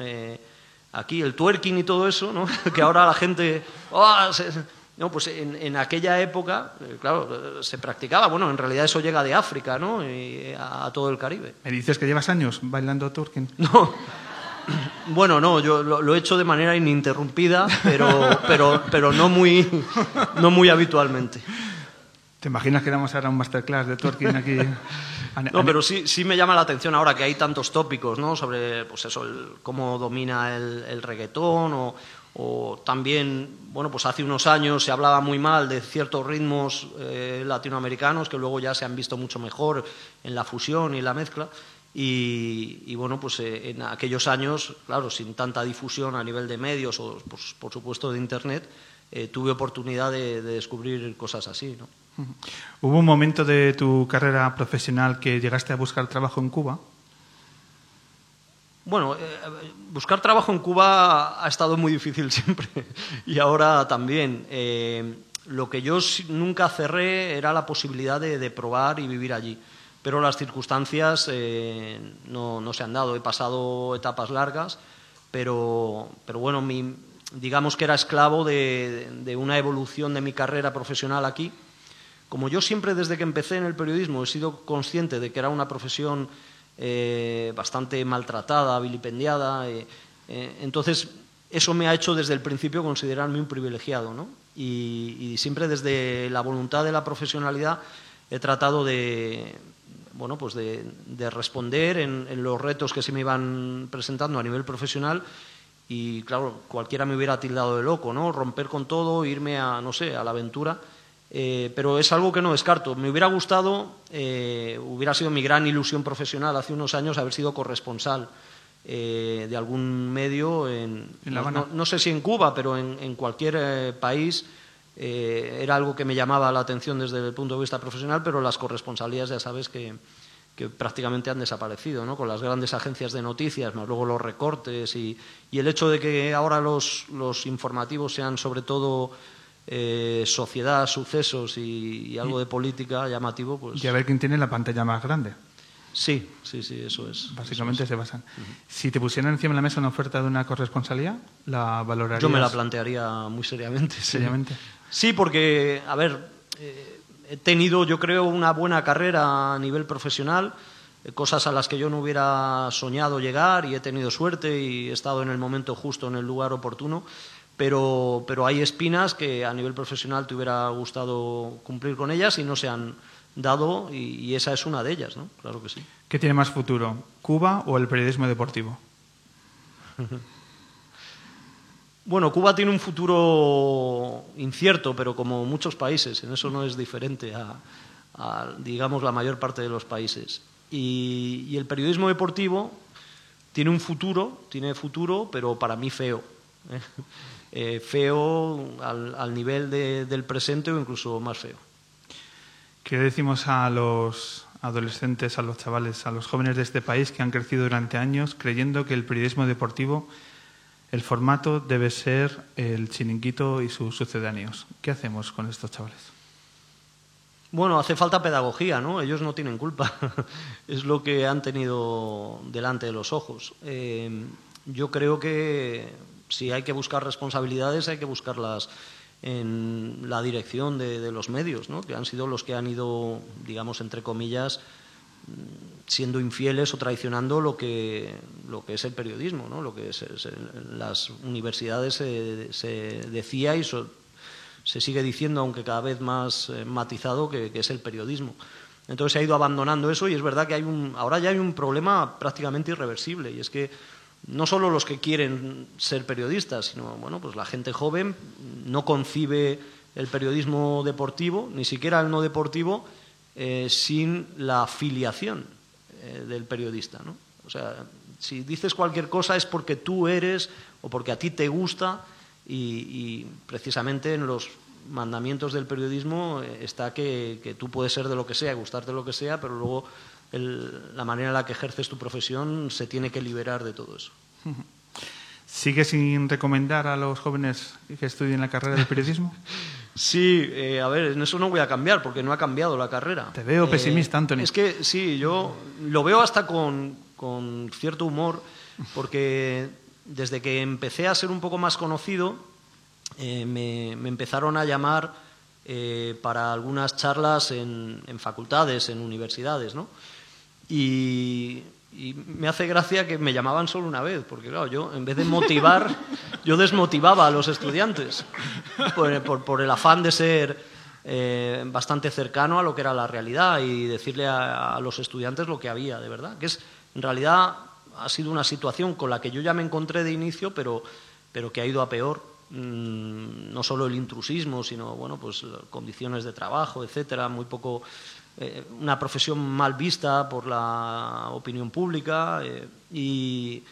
aquí el twerking y todo eso, ¿no? que ahora la gente... Oh, se, no, pues en, en, aquella época, eh, claro, se practicaba. Bueno, en realidad eso llega de África, ¿no? Y a, a, todo el Caribe. ¿Me dices que llevas años bailando twerking? No, Bueno, no, yo lo, lo he hecho de manera ininterrumpida, pero, pero, pero no, muy, no muy habitualmente. ¿Te imaginas que damos ahora un masterclass de twerking aquí? No, pero sí, sí me llama la atención ahora que hay tantos tópicos, ¿no? Sobre, pues eso, el- cómo domina el, el reggaetón o, o también, bueno, pues hace unos años se hablaba muy mal de ciertos ritmos eh, latinoamericanos que luego ya se han visto mucho mejor en la fusión y la mezcla. Y, y, bueno, pues eh, en aquellos años, claro, sin tanta difusión a nivel de medios o, pues, por supuesto, de Internet, eh, tuve oportunidad de, de descubrir cosas así, ¿no? ¿Hubo un momento de tu carrera profesional que llegaste a buscar trabajo en Cuba? Bueno, eh, buscar trabajo en Cuba ha estado muy difícil siempre y ahora también. Lo que yo nunca cerré era la posibilidad de, de probar y vivir allí, pero las circunstancias eh, no, no se han dado. He pasado etapas largas, pero, pero bueno, mi- digamos que era esclavo de, de una evolución de mi carrera profesional aquí. Como yo siempre desde que empecé en el periodismo he sido consciente de que era una profesión eh, bastante maltratada, vilipendiada, eh, eh, entonces eso me ha hecho desde el principio considerarme un privilegiado, ¿no? Y, y siempre desde la voluntad de la profesionalidad he tratado de, bueno, pues de, de responder en, en los retos que se me iban presentando a nivel profesional y claro, cualquiera me hubiera tildado de loco, ¿no? Romper con todo, irme a, no sé, a la aventura. Eh, pero es algo que no descarto. Me hubiera gustado, eh, hubiera sido mi gran ilusión profesional hace unos años haber sido corresponsal eh, de algún medio en, En La no, sé si en Cuba, pero en, en cualquier país. Eh, era algo que me llamaba la atención desde el punto de vista profesional, pero las corresponsalías ya sabes que, que prácticamente han desaparecido, ¿no? con las grandes agencias de noticias, más luego los recortes y, y el hecho de que ahora los, los informativos sean sobre todo eh, sociedad, sucesos y, y algo de política llamativo, pues Y a ver quién tiene la pantalla más grande. sí, sí, sí, eso es. Básicamente se basan. Si te pusieran encima de la mesa una oferta de una corresponsalía, ¿la valorarías? Yo me la plantearía muy seriamente. Seriamente. Sí, porque, a ver, eh, he tenido, yo creo, una buena carrera a nivel profesional, eh, cosas a las que yo no hubiera soñado llegar y he tenido suerte y he estado en el momento justo, en el lugar oportuno, pero, pero hay espinas que a nivel profesional te hubiera gustado cumplir con ellas y no se han dado y, y esa es una de ellas, ¿no? Claro que sí. ¿Qué tiene más futuro, Cuba o el periodismo deportivo? Bueno, Cuba tiene un futuro incierto, pero como muchos países, en eso no es diferente a, digamos, la mayor parte de los países. Y, el periodismo deportivo tiene un futuro, tiene futuro, pero para mí feo. ¿eh? Eh, feo al, nivel de- del presente o incluso más feo. ¿Qué decimos a los adolescentes, a los chavales, a los jóvenes de este país que han crecido durante años creyendo que el periodismo deportivo, el formato debe ser el chiringuito y sus sucedáneos? ¿Qué hacemos con estos chavales? Bueno, hace falta pedagogía, ¿no? Ellos no tienen culpa. es lo que han tenido delante de los ojos. Eh, yo creo que si hay que buscar responsabilidades, hay que buscarlas en la dirección de, los medios, ¿no? Que han sido los que han ido, digamos, entre comillas, siendo infieles o traicionando lo que, lo que es el periodismo, ¿no? Lo que se- se- las universidades se, decía y so- se sigue diciendo, aunque cada vez más eh, matizado, que, es el periodismo. Entonces se ha ido abandonando eso y es verdad que hay un, ahora ya hay un problema prácticamente irreversible y es que no solo los que quieren ser periodistas, sino bueno, pues la gente joven no concibe el periodismo deportivo, ni siquiera el no deportivo, eh, sin la filiación eh, del periodista. ¿no? O sea, si dices cualquier cosa es porque tú eres o porque a ti te gusta y, y precisamente en los mandamientos del periodismo eh, está que, que tú puedes ser de lo que sea, gustarte de lo que sea, pero luego el- la manera en la que ejerces tu profesión se tiene que liberar de todo eso. ¿Sigue sin recomendar a los jóvenes que estudien la carrera de periodismo? Sí, eh, a ver, en eso no voy a cambiar porque no ha cambiado la carrera. Te veo Eh, pesimista, Anthony. Es que sí, yo lo veo hasta con, con cierto humor porque desde que empecé a ser un poco más conocido eh, me, me empezaron a llamar para algunas charlas en, en facultades, en universidades, ¿no? Y, y me hace gracia que me llamaban solo una vez, porque claro, yo en vez de motivar, yo desmotivaba a los estudiantes por, el afán de ser eh, bastante cercano a lo que era la realidad y decirle a, los estudiantes lo que había de verdad, que es en realidad ha sido una situación con la que yo ya me encontré de inicio, pero, pero que ha ido a peor. Mm, no solo el intrusismo, sino bueno, pues condiciones de trabajo, etcétera, muy poco eh, una profesión mal vista por la opinión pública eh, y,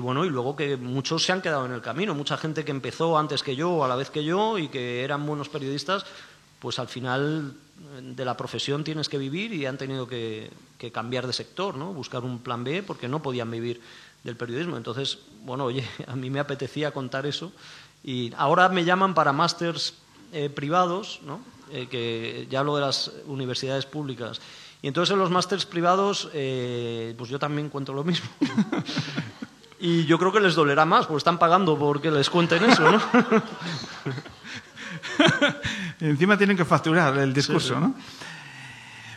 bueno, y luego que muchos se han quedado en el camino, mucha gente que empezó antes que yo o a la vez que yo y que eran buenos periodistas, pues al final de la profesión tienes que vivir y han tenido que, cambiar de sector, ¿no? buscar un plan B porque no podían vivir del periodismo. Entonces, bueno, oye, a mí me apetecía contar eso y ahora me llaman para másters eh, privados, ¿no? Eh, que ya hablo de las universidades públicas. Y entonces en los másters privados, eh, pues yo también cuento lo mismo. y yo creo que les dolerá más, porque están pagando porque les cuenten eso, ¿no? Encima tienen que facturar el discurso, ¿no?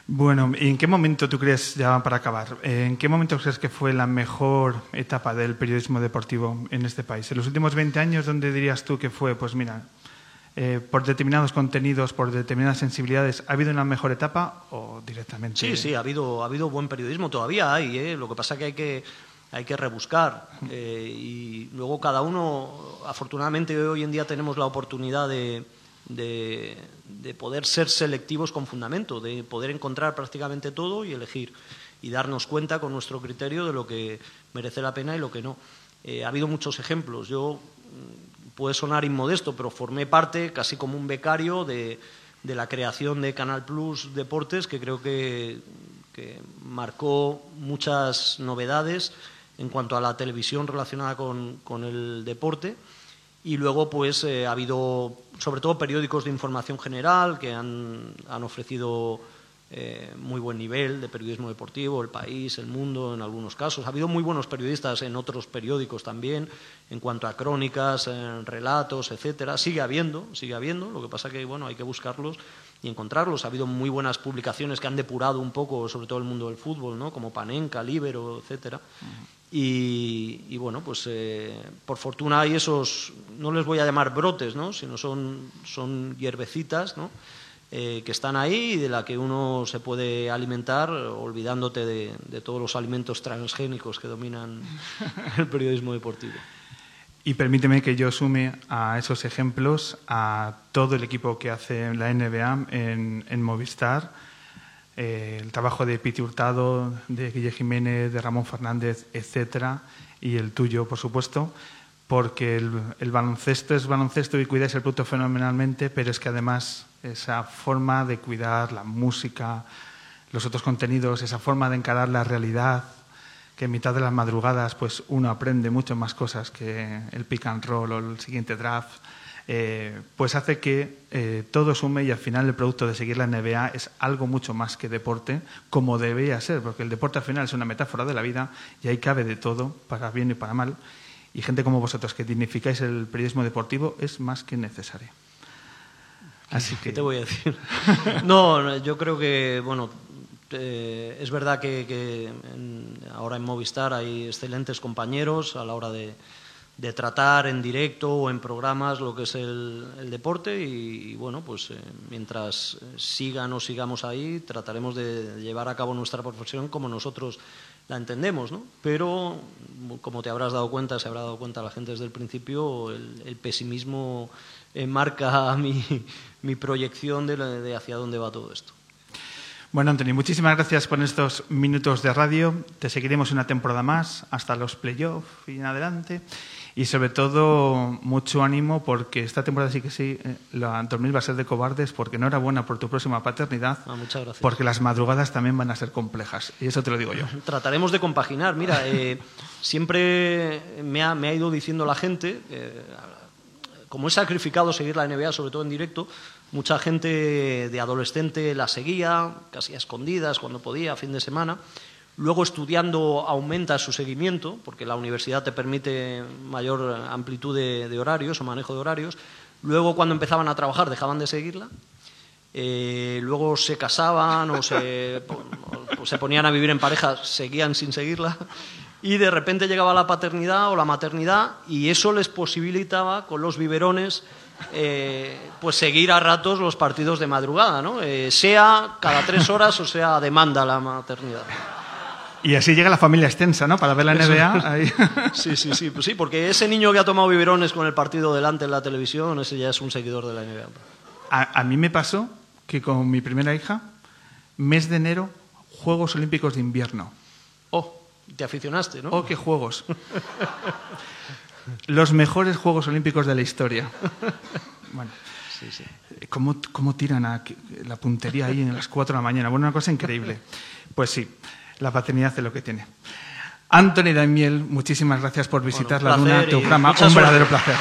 Bueno, ¿y en qué momento tú crees, ya para acabar, en qué momento crees que fue la mejor etapa del periodismo deportivo en este país? ¿En los últimos 20 años, dónde dirías tú que fue? Pues mira, eh, por determinados contenidos, por determinadas sensibilidades, ¿ha habido una mejor etapa o directamente? Sí, sí, ha habido, ha habido buen periodismo, todavía hay, ¿eh? lo que pasa que hay que, hay que rebuscar eh, y luego cada uno, afortunadamente hoy en día tenemos la oportunidad de, de, de, poder ser selectivos con fundamento, de poder encontrar prácticamente todo y elegir y darnos cuenta con nuestro criterio de lo que merece la pena y lo que no. ha habido muchos ejemplos. Yo puede sonar inmodesto, pero formé parte, casi como un becario, de, la creación de Canal Plus Deportes, que creo que, marcó muchas novedades en cuanto a la televisión relacionada con, el deporte. Y luego, pues, eh, ha habido, sobre todo, periódicos de información general que han, han ofrecido eh, muy buen nivel de periodismo deportivo, El País, El Mundo, en algunos casos. Ha habido muy buenos periodistas en otros periódicos también, en cuanto a crónicas, en relatos, etcétera. Sigue habiendo, sigue habiendo. Lo que pasa que bueno, hay que buscarlos y encontrarlos. Ha habido muy buenas publicaciones que han depurado un poco, sobre todo el mundo del fútbol, ¿no? Como Panenka, Libero, etcétera. Y, bueno, pues eh, por fortuna hay esos, no les voy a llamar brotes, ¿no? sino son, son hierbecitas, ¿no? Eh, que están ahí y de la que uno se puede alimentar olvidándote de, todos los alimentos transgénicos que dominan el periodismo deportivo. Y permíteme que yo sume a esos ejemplos a todo el equipo que hace la NBA en, Movistar, eh, el trabajo de Piti Hurtado, de Guille Jiménez, de Ramón Fernández, etcétera, y el tuyo, por supuesto, porque el, baloncesto es baloncesto y cuidáis el producto fenomenalmente, pero es que además esa forma de cuidar la música, los otros contenidos, esa forma de encarar la realidad, que en mitad de las madrugadas pues uno aprende mucho más cosas que el pick and roll o el siguiente draft, eh, pues hace que eh, todo sume y al final el producto de seguir la NBA es algo mucho más que deporte, como debería ser, porque el deporte al final es una metáfora de la vida y ahí cabe de todo, para bien y para mal, y gente como vosotros que dignificáis el periodismo deportivo es más que necesario. Así que... ¿Qué te voy a decir? no, yo creo que, bueno, eh, es verdad que, ahora en Movistar hay excelentes compañeros a la hora de, tratar en directo o en programas lo que es el, deporte y, bueno, pues eh, mientras sigan o sigamos ahí trataremos de llevar a cabo nuestra profesión como nosotros la entendemos, ¿no? Pero como te habrás dado cuenta, se habrá dado cuenta la gente desde el principio, el, pesimismo marca mi, proyección de, hacia dónde va todo esto. Bueno, Antonio, muchísimas gracias por estos minutos de radio. Te seguiremos una temporada más hasta los playoffs y en adelante. Y sobre todo, mucho ánimo porque esta temporada sí que sí, eh, la dormir va a ser de cobardes porque no era buena por tu próxima paternidad. Ah, muchas gracias. Porque las madrugadas también van a ser complejas. Y eso te lo digo yo. Trataremos de compaginar. Mira, eh, siempre me ha, me ha, ido diciendo la gente, eh, como he sacrificado seguir la NBA, sobre todo en directo, mucha gente de adolescente la seguía, casi a escondidas cuando podía, a fin de semana. Luego estudiando aumenta su seguimiento, porque la universidad te permite mayor amplitud de, horarios o manejo de horarios. Luego cuando empezaban a trabajar dejaban de seguirla. eh, luego se casaban o se, ponían a vivir en pareja, seguían sin seguirla, y de repente llegaba la paternidad o la maternidad y eso les posibilitaba con los biberones eh, pues seguir a ratos los partidos de madrugada, ¿no? Eh, sea cada tres horas o sea demanda la maternidad. Y así llega la familia extensa, ¿no? Para ver la NBA. ahí. Sí, sí, sí, pues sí, porque ese niño que ha tomado biberones con el partido delante en la televisión, ese ya es un seguidor de la NBA. A, a mí me pasó que con mi primera hija, mes de enero, Juegos Olímpicos de Invierno. Oh, te aficionaste, ¿no? ¡Oh, qué juegos! Los mejores Juegos Olímpicos de la historia. Bueno, ¿cómo, cómo tiran a la puntería ahí en las 4 de la mañana? Bueno, una cosa increíble. Pues sí, la paternidad hace lo que tiene. Anthony Daniel, muchísimas gracias por visitar Bueno, la Luna, tu programa. Un verdadero placer.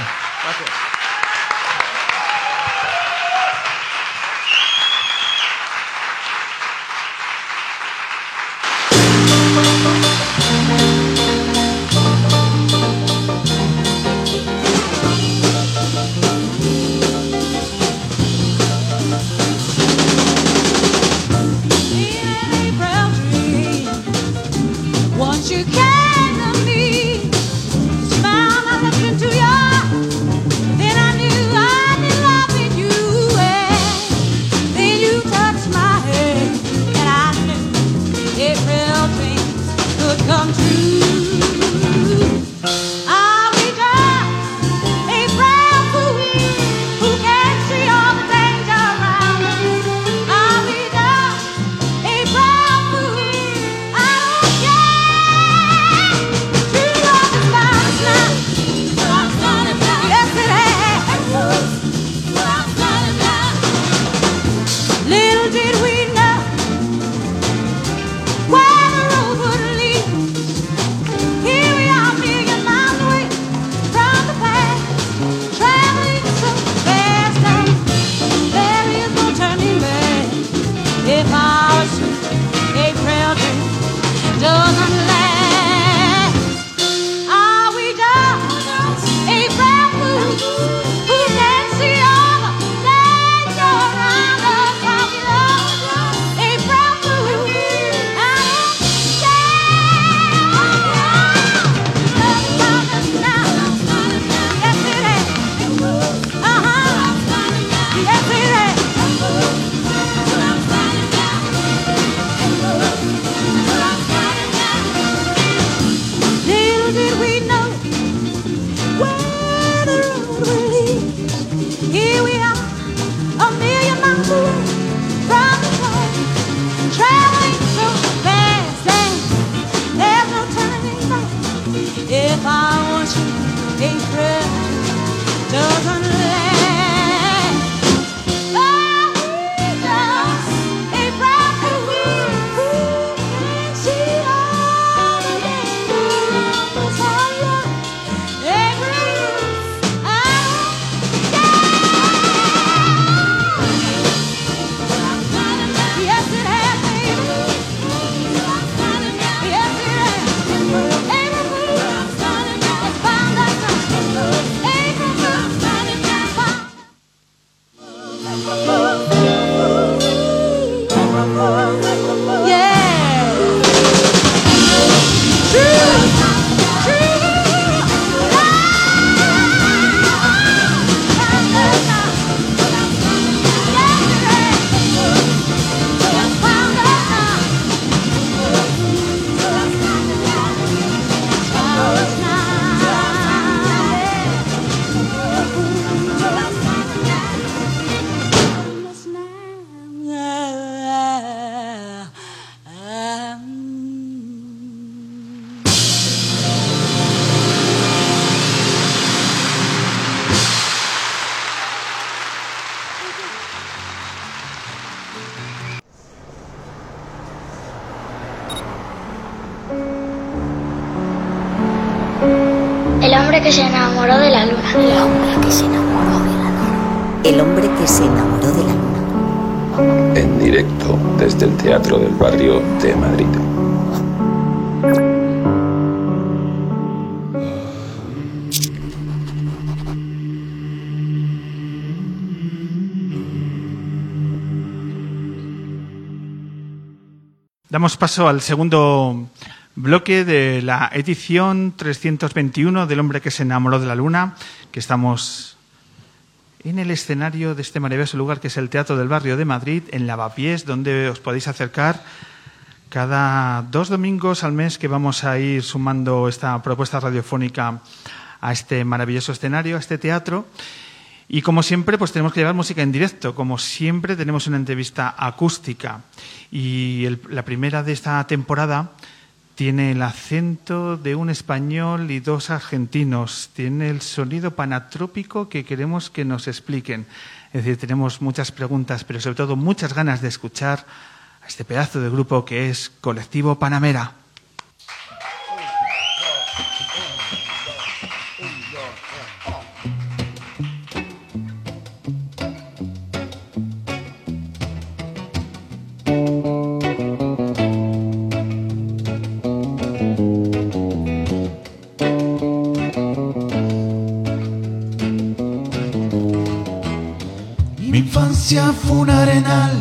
Damos paso al segundo bloque de la edición 321 del hombre que se enamoró de la luna, que estamos en el escenario de este maravilloso lugar que es el Teatro del Barrio de Madrid, en Lavapiés, donde os podéis acercar cada dos domingos al mes que vamos a ir sumando esta propuesta radiofónica a este maravilloso escenario, a este teatro. Y como siempre, pues tenemos que llevar música en directo. Como siempre, tenemos una entrevista acústica. Y la primera de esta temporada tiene el acento de un español y dos argentinos. Tiene el sonido panatrópico que queremos que nos expliquen. Es decir, tenemos muchas preguntas, pero sobre todo muchas ganas de escuchar a este pedazo de grupo que es Colectivo Panamera. Un arenal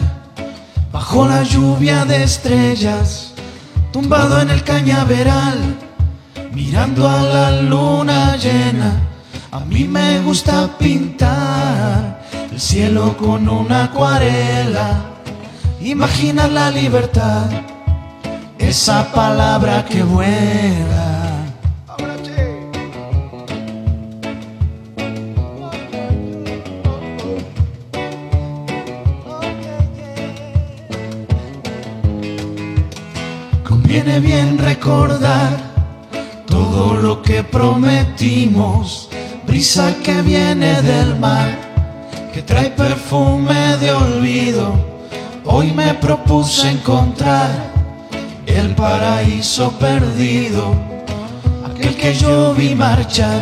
bajo la lluvia de estrellas, tumbado en el cañaveral, mirando a la luna llena. A mí me gusta pintar el cielo con una acuarela, imaginar la libertad, esa palabra que vuela. Conviene bien recordar todo lo que prometimos, brisa que viene del mar, que trae perfume de olvido. Hoy me propuse encontrar el paraíso perdido, aquel que yo vi marchar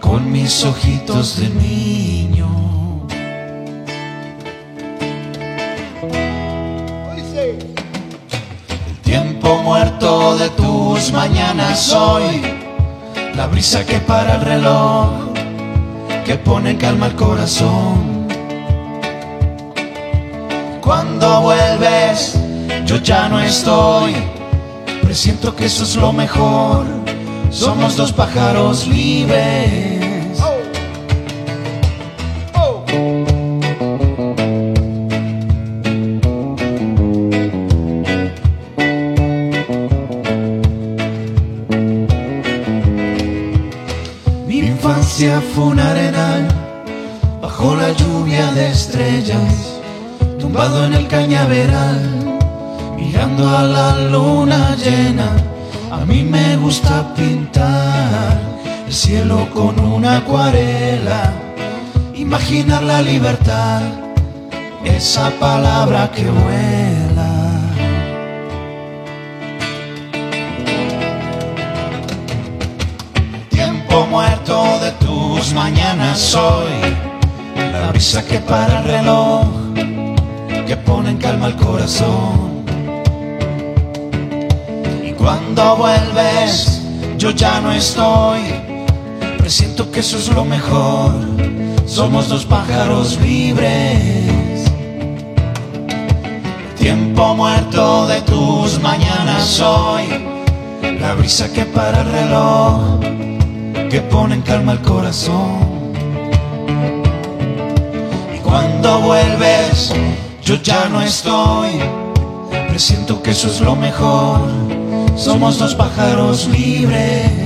con mis ojitos de niño. De tus mañanas hoy, la brisa que para el reloj, que pone en calma el corazón. Cuando vuelves, yo ya no estoy, presiento que eso es lo mejor, somos dos pájaros libres. Fue un arenal bajo la lluvia de estrellas, tumbado en el cañaveral, mirando a la luna llena. A mí me gusta pintar el cielo con una acuarela, imaginar la libertad, esa palabra que vuela. Tus mañanas soy, la brisa que para el reloj, que pone en calma el corazón. Y cuando vuelves, yo ya no estoy, presiento que eso es lo mejor, somos dos pájaros libres. Tiempo muerto de tus mañanas soy, la brisa que para el reloj, que pone en calma el corazón. Y cuando vuelves, yo ya no estoy, presiento que eso es lo mejor, somos dos pájaros libres.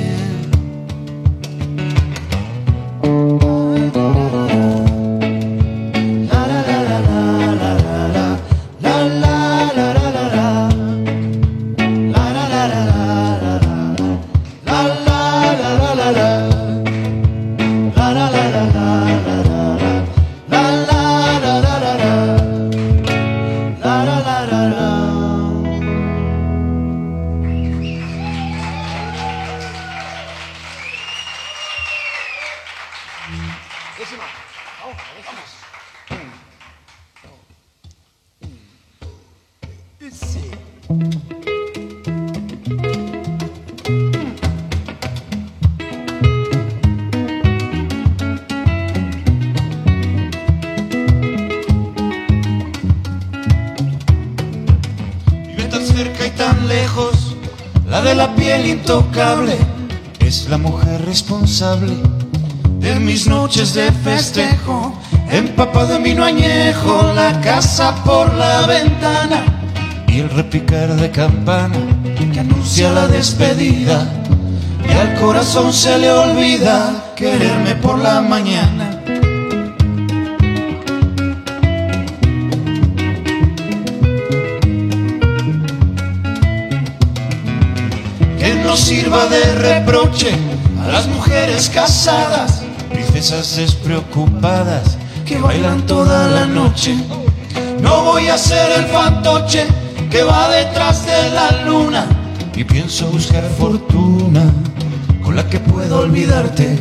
Responsable de mis noches de festejo, empapado en vino añejo, la casa por la ventana y el repicar de campana que anuncia la despedida. Y al corazón se le olvida quererme por la mañana. sirva de reproche a las mujeres casadas, princesas despreocupadas que bailan toda la noche. No voy a ser el fantoche que va detrás de la luna y pienso buscar fortuna con la que puedo olvidarte,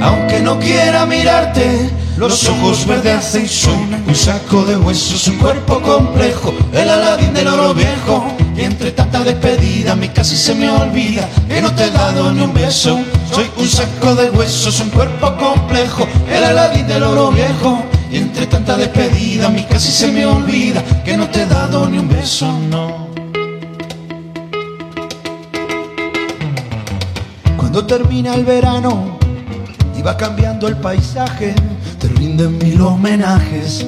aunque no quiera mirarte. Los ojos verdes hacen son un saco de huesos, un cuerpo complejo, el aladín del oro viejo. Y entre tanta despedida, mí casi se me olvida que no te he dado ni un beso. Soy un saco de huesos, un cuerpo complejo, el aladín del oro viejo. Y entre tanta despedida, a mí casi se me olvida que no te he dado ni un beso, no. Cuando termina el verano y va cambiando el paisaje, te rinden mil homenajes.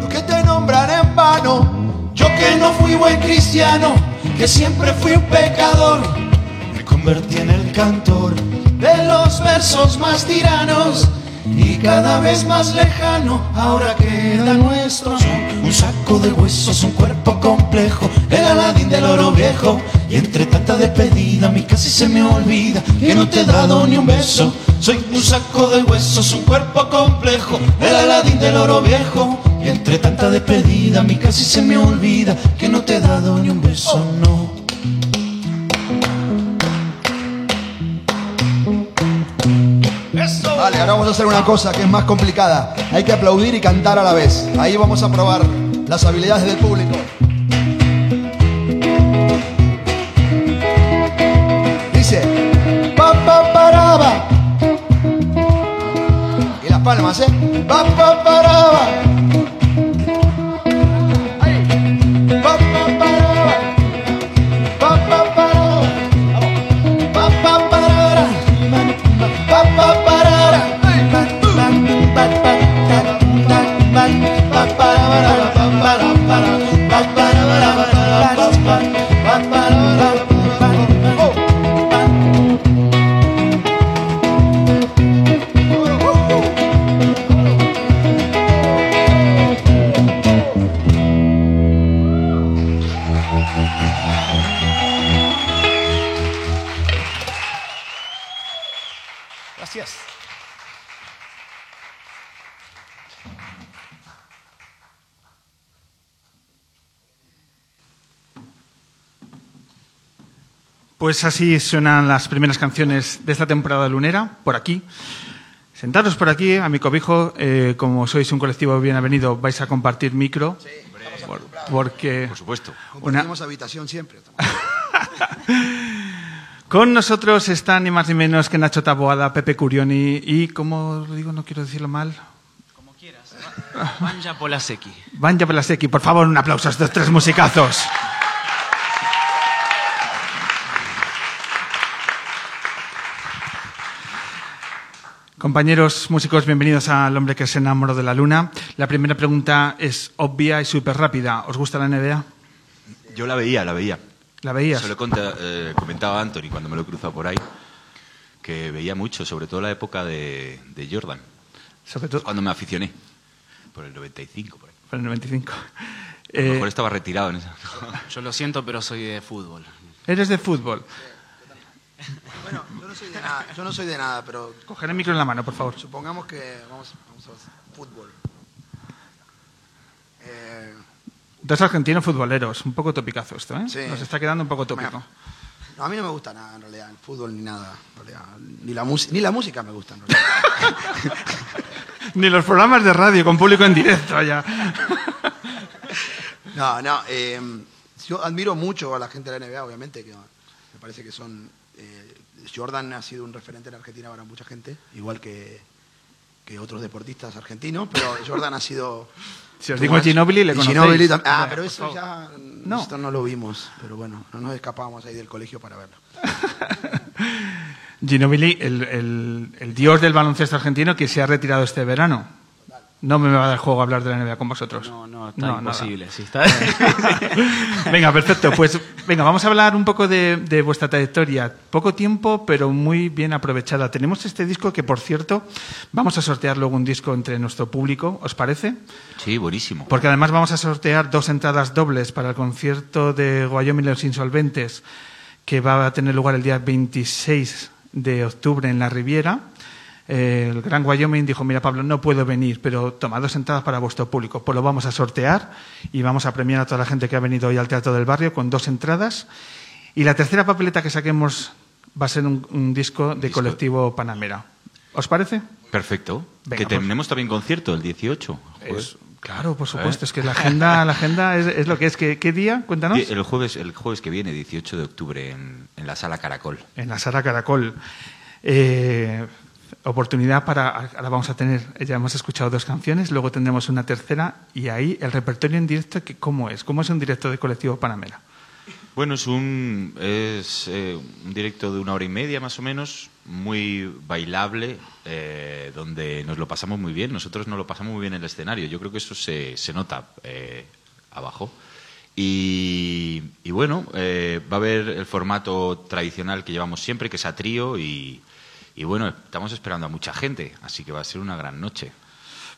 Los que te nombran en vano, yo que no fui buen cristiano, que siempre fui un pecador, me convertí en el cantor de los versos más tiranos. Y cada vez más lejano, ahora queda nuestro Un saco de huesos, un cuerpo complejo El aladín del oro viejo Y entre tanta despedida, a mí casi se me olvida Que no te he dado ni un beso Soy un saco de huesos, un cuerpo complejo El aladín del oro viejo Y entre tanta despedida, a mí casi se me olvida Que no te he dado ni un beso, no Vale, ahora vamos a hacer una cosa que es más complicada. Hay que aplaudir y cantar a la vez. Ahí vamos a probar las habilidades del público. Dice, pa pa paraba. Y las palmas, ¿eh? Pa pa paraba. Pues así suenan las primeras canciones de esta temporada lunera, por aquí. Sentaros por aquí, a mi cobijo, eh, como sois un colectivo bien avenido, vais a compartir micro. Por- porque Por supuesto. Compartimos habitación siempre. con nosotros están ni más ni menos que Nacho Taboada, Pepe Curioni y, como lo digo, no quiero decirlo mal, Vanja Polaseki. Vanja Pelasecki. Por favor, un aplauso a estos tres musicazos. Compañeros músicos, bienvenidos al Hombre que se enamoró de la luna. La primera pregunta es obvia y súper rápida. ¿Os gusta la NBA? Yo la veía, la veía. ¿La veías? Se lo eh, comentaba a Anthony cuando me lo he cruzado por ahí, que veía mucho, sobre todo la época de, de Jordan. Sobre todo Cuando me aficioné, por el 95. Por ahí. por el 95. A lo Eh, mejor estaba retirado en esa. Yo lo siento, pero soy de fútbol. ¿Eres de fútbol? Bueno, yo no soy de nada, yo no soy de nada, pero Coger el micro en la mano, por favor. supongamos que vamos, vamos a fútbol. Eh, Dos argentinos futboleros. Un poco topicazo esto, ¿eh? Sí. Nos está quedando un poco tópico. Bueno. no, a mí no me gusta nada en realidad, el fútbol ni nada, en realidad. Ni la, ni la música me gusta en realidad. Ni los programas de radio con público en directo ya. No, no, eh, yo admiro mucho a la gente de la NBA, obviamente, que me parece que son... eh, Jordan ha sido un referente en Argentina para mucha gente, igual que, que otros deportistas argentinos, pero Jordan ha sido Si os digo. Ginobili, le. Ginobili Ah, pero eso ya No. esto no lo vimos. Pero bueno, no nos escapábamos ahí del colegio para verlo. Ginobili, el, el- el dios del baloncesto argentino que se ha retirado este verano. No me va a dar juego hablar de la NBA con vosotros. No, no, está imposible. nada. sí, está- venga, perfecto. Pues venga, vamos a hablar un poco de, de vuestra trayectoria. Poco tiempo, pero muy bien aprovechada. Tenemos este disco que, por cierto, vamos a sortear luego un disco entre nuestro público. ¿Os parece? Sí, buenísimo. Porque además vamos a sortear dos entradas dobles para el concierto de Wyoming Los Insolventes, que va a tener lugar el día 26 de octubre en la Riviera. Eh, el Gran Wyoming dijo, mira Pablo, no puedo venir, pero toma dos entradas para vuestro público. Pues lo vamos a sortear y vamos a premiar a toda la gente que ha venido hoy al Teatro del Barrio con dos entradas. Y la tercera papeleta que saquemos va a ser un, un disco de colectivo Panamera. ¿Os parece? Perfecto. Venga, que pues. tenemos también concierto el 18. jueves. Es- claro, por ¿Eh? supuesto. Es que la agenda, la agenda es, es lo que es. ¿Qué, qué día? Cuéntanos. El jueves, el jueves que viene, 18 de octubre, en, en la sala Caracol. En la sala Caracol. Eh, oportunidad para. Ahora vamos a tener. Ya hemos escuchado dos canciones, luego tendremos una tercera y ahí el repertorio en directo, ¿cómo es? ¿Cómo es un directo de colectivo Panamera? Bueno, es un, es, eh, un directo de una hora y media más o menos, muy bailable, eh, donde nos lo pasamos muy bien. Nosotros nos lo pasamos muy bien en el escenario. Yo creo que eso se, se nota eh, abajo. Y, y bueno, va a haber el formato tradicional que llevamos siempre, que es a trío. Y, y bueno, estamos esperando a mucha gente, así que va a ser una gran noche.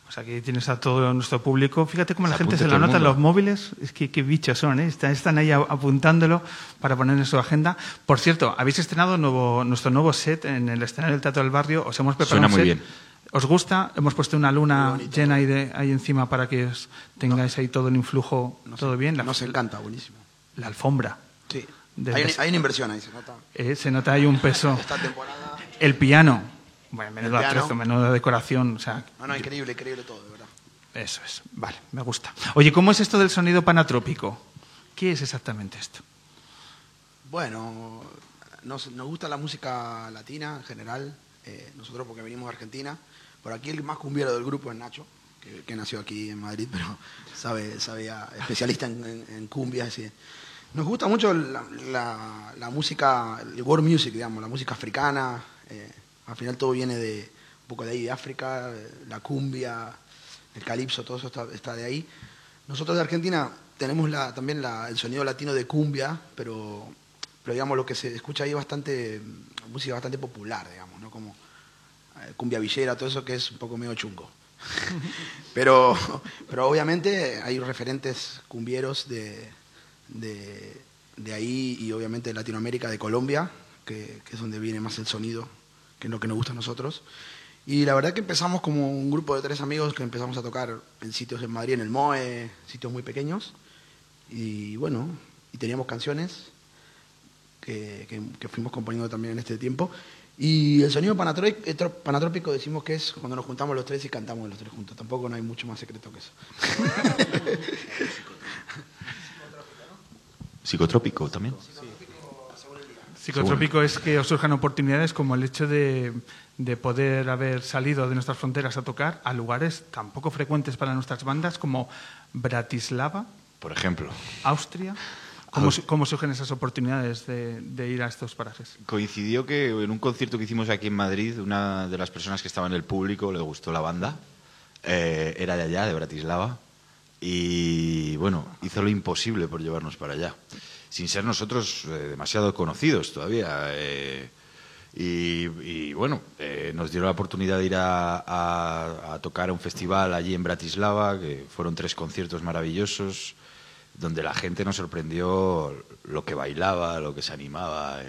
Pues aquí tienes a todo nuestro público. Fíjate cómo Se la gente se lo nota en los móviles. Es que qué bichos son, ¿eh? Están, están ahí apuntándolo para poner en su agenda. Por cierto, habéis estrenado nuevo, nuestro nuevo set en el escenario del Teatro del Barrio. Os hemos preparado Suena un muy set. bien. ¿Os gusta? Hemos puesto una luna llena ahí, de, ahí encima para que os tengáis ahí todo el influjo, todo bien. La, Nos encanta, buenísimo. la alfombra. Sí. Hay, hay una inversión ahí, se nota. Eh, se nota ahí un peso. Esta temporada. El piano. Bueno, menudo atrezo, menuda decoración. O sea, No, no, increíble, increíble todo, de verdad. Eso es, vale, me gusta. Oye, ¿cómo es esto del sonido panatrópico? ¿Qué es exactamente esto? Bueno, nos, nos gusta la música latina en general, eh, nosotros porque venimos de Argentina. Por aquí el más cumbiero del grupo es Nacho, que, que nació aquí en Madrid, pero sabe, sabe ya, especialista en, en- en cumbias. y- Nos gusta mucho la, la- la música, el world music, digamos, la música africana. Eh, al final todo viene de un poco de ahí, de África, la cumbia, el calipso, todo eso está, de ahí. Nosotros de Argentina tenemos también el sonido latino de cumbia, pero, digamos lo que se escucha ahí es bastante, música bastante popular, digamos, ¿no? Como eh, cumbia villera, todo eso que es un poco medio chungo. pero, obviamente hay referentes cumbieros de, de ahí y obviamente de Latinoamérica, de Colombia, que, que es donde viene más el sonido, que es lo que nos gusta a nosotros. Y la verdad que empezamos como un grupo de tres amigos que empezamos a tocar en sitios en Madrid, en el MOE, sitios muy pequeños. Y bueno, y teníamos canciones que, que- que fuimos componiendo también en este tiempo. Y el sonido eh, panatrópico decimos que es cuando nos juntamos los tres y cantamos los tres juntos. Tampoco no hay mucho más secreto que eso. Psicotrópico también. Psicotrópico es que os surjan oportunidades como el hecho de, de poder haber salido de nuestras fronteras a tocar a lugares tan poco frecuentes para nuestras bandas como Bratislava, Por ejemplo. Austria. ¿Cómo, Aus- su- cómo surgen esas oportunidades de, de ir a estos parajes? Coincidió que en un concierto que hicimos aquí en Madrid, una de las personas que estaba en el público le gustó la banda. Eh, era de allá, de Bratislava. Y bueno, hizo lo imposible por llevarnos para allá. Sin ser nosotros eh, demasiado conocidos todavía. eh, y, bueno, eh, nos dio la oportunidad de ir a, a- tocar a un festival allí en Bratislava, que fueron tres conciertos maravillosos, donde la gente nos sorprendió lo que bailaba, lo que se animaba.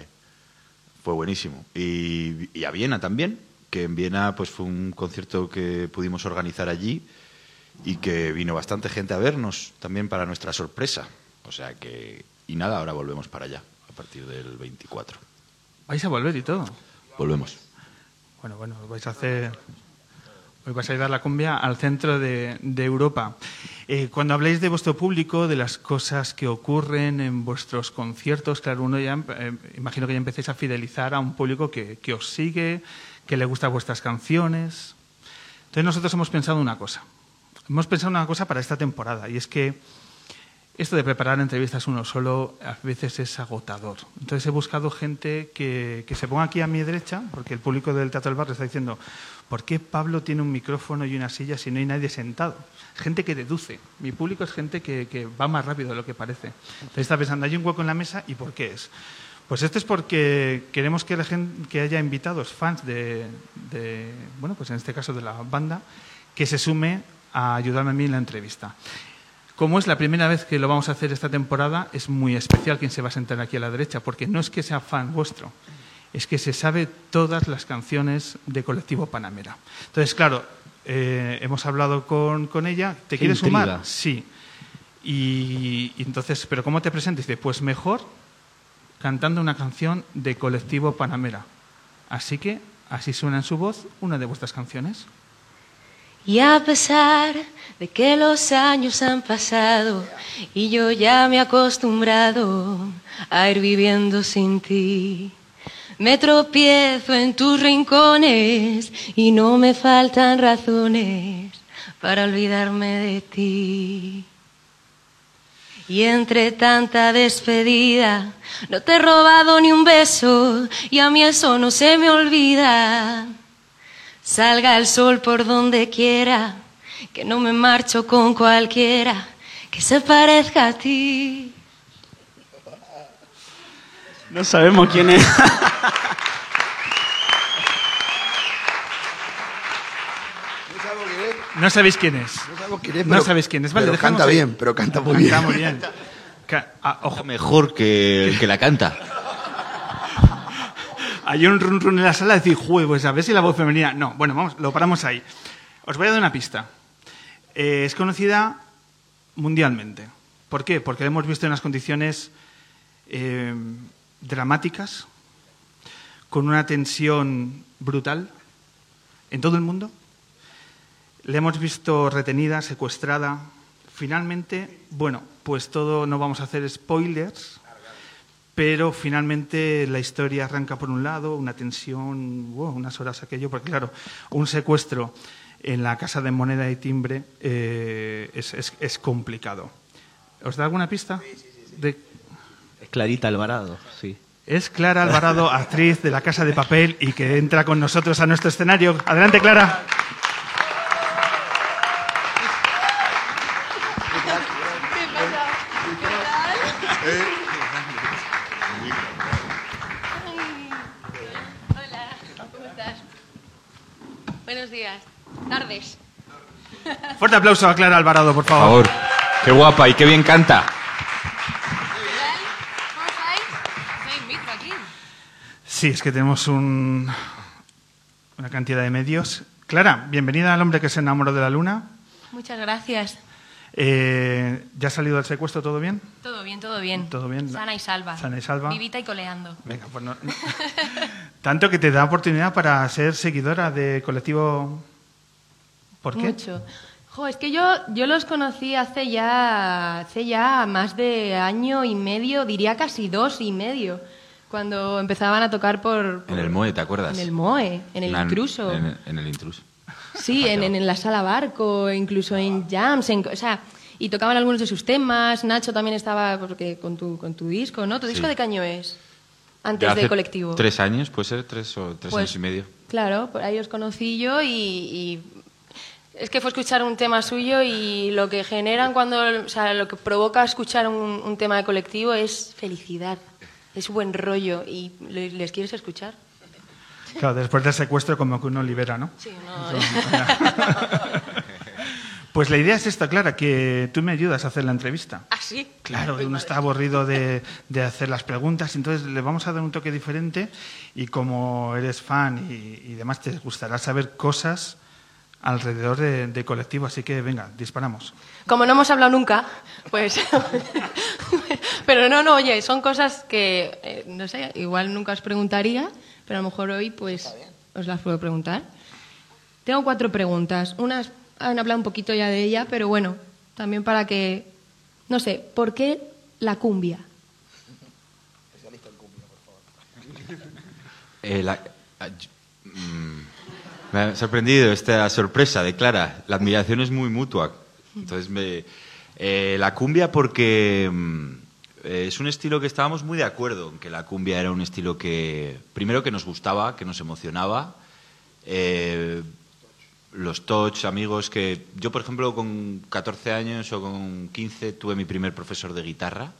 Fue buenísimo. Y, y a Viena también, que en Viena pues fue un concierto que pudimos organizar allí y que vino bastante gente a vernos también para nuestra sorpresa. O sea que, y nada, ahora volvemos para allá a partir del 24. ¿Vais a volver y todo? Volvemos. Bueno, bueno, vais a hacer. Hoy vais a llevar la cumbia al centro de, de Europa. Eh, cuando habláis de vuestro público, de las cosas que ocurren en vuestros conciertos, claro, uno ya, eh, imagino que ya empecéis a fidelizar a un público que, que os sigue, que le gustan vuestras canciones. Entonces nosotros hemos pensado una cosa. hemos pensado una cosa para esta temporada y es que esto de preparar entrevistas uno solo a veces es agotador. Entonces he buscado gente que, que se ponga aquí a mi derecha, porque el público del Teatro del Barrio está diciendo, ¿por qué Pablo tiene un micrófono y una silla si no hay nadie sentado? Gente que deduce. Mi público es gente que, que va más rápido de lo que parece. Entonces está pensando, hay un hueco en la mesa y ¿por qué es? Pues esto es porque queremos que, la gente, que haya invitados, fans de, de, bueno, pues en este caso de la banda, que se sume a ayudarme a mí en la entrevista. Como es la primera vez que lo vamos a hacer esta temporada, es muy especial quien se va a sentar aquí a la derecha, porque no es que sea fan vuestro, es que se sabe todas las canciones de Colectivo Panamera. Entonces, claro, eh, hemos hablado con, con ella. ¿Te Qué quieres intriga. sumar? Sí. Y, y entonces, ¿pero cómo te presentas? Dice, pues mejor cantando una canción de Colectivo Panamera. Así que, así suena en su voz una de vuestras canciones. Y a pesar de que los años han pasado y yo ya me he acostumbrado a ir viviendo sin ti, me tropiezo en tus rincones y no me faltan razones para olvidarme de ti. Y entre tanta despedida no te he robado ni un beso y a mí eso no se me olvida. Salga el sol por donde quiera, que no me marcho con cualquiera que se parezca a ti. No sabemos quién es. No sabéis quién es. No sabemos quién es, No sabéis quién es. Vale, pero canta ahí. bien, pero canta muy bien. Canta muy bien. Ah, ojo. Mejor que el que la canta. Hay un run run en la sala de decir, "Jue, pues a ver si la voz femenina. No, bueno, vamos, lo paramos ahí. Os voy a dar una pista. Eh, es conocida mundialmente. ¿Por qué? Porque la hemos visto en unas condiciones eh, dramáticas, con una tensión brutal en todo el mundo. Le hemos visto retenida, secuestrada. Finalmente, bueno, pues todo, no vamos a hacer spoilers, pero finalmente la historia arranca por un lado, una tensión, wow, unas horas aquello, porque claro, un secuestro en la casa de moneda y timbre eh, es, es- es complicado. ¿Os da alguna pista? De- Es Clarita Alvarado, sí. es Clara Alvarado, actriz de La Casa de Papel y que entra con nosotros a nuestro escenario. Adelante, Clara. Hola, ¿cómo estás? Buenos días. Tardes. Fuerte aplauso a Clara Alvarado, por Por favor. favor. Qué guapa y qué bien canta. Sí, es que tenemos un- una cantidad de medios. Clara, bienvenida al hombre que se enamoró de la luna. Muchas gracias. Eh, ¿Ya ha salido del secuestro todo bien? Todo bien, todo bien. Todo bien. Sana y salva. Sana y salva. Vivita y coleando. Venga, pues no- no. Tanto que te da oportunidad para ser seguidora de colectivo. ¿Por qué? Mucho. Jo, es que yo, yo los conocí hace ya, hace ya más de año y medio, diría casi dos y medio, cuando empezaban a tocar por... En el MOE, ¿te acuerdas? En el MOE, en el intruso. En, en el intruso. Sí, en, en, en la sala barco, incluso en jams, en, o sea, y tocaban algunos de sus temas. Nacho también estaba porque con tu, con tu disco, ¿no? ¿Tu Sí. disco de qué año es? Antes de colectivo. Tres años, puede ser, tres o tres Pues, años y medio. Claro, por ahí os conocí yo y, y es que fue escuchar un tema suyo y lo que generan cuando, o sea, lo que provoca escuchar un, un tema de colectivo es felicidad, es buen rollo y le- les quieres escuchar. Claro, después del secuestro como que uno libera, ¿no? Sí, no, Pues la idea es esta, Clara, que tú me ayudas a hacer la entrevista. ¿Ah, sí? Claro, uno está aburrido de, de hacer las preguntas, entonces le vamos a dar un toque diferente y como eres fan y, y demás, te gustará saber cosas alrededor de, de colectivo, así que venga, disparamos. Como no hemos hablado nunca, pues... pero no, no, oye, son cosas que, eh, no sé, igual nunca os preguntaría, pero a lo mejor hoy pues os las puedo preguntar. Tengo cuatro preguntas. Unas han hablado un poquito ya de ella, pero bueno, también para que, no sé, ¿por qué la cumbia? Eh, la- ah, mm, me ha sorprendido esta sorpresa de Clara. La admiración es muy mutua. Entonces, me, eh, la cumbia porque mm, eh, es un estilo que estábamos muy de acuerdo, en que la cumbia era un estilo que, primero que nos gustaba, que nos emocionaba. Eh, los touch, amigos que... Yo, por ejemplo, con 14 años o con 15 tuve mi primer profesor de guitarra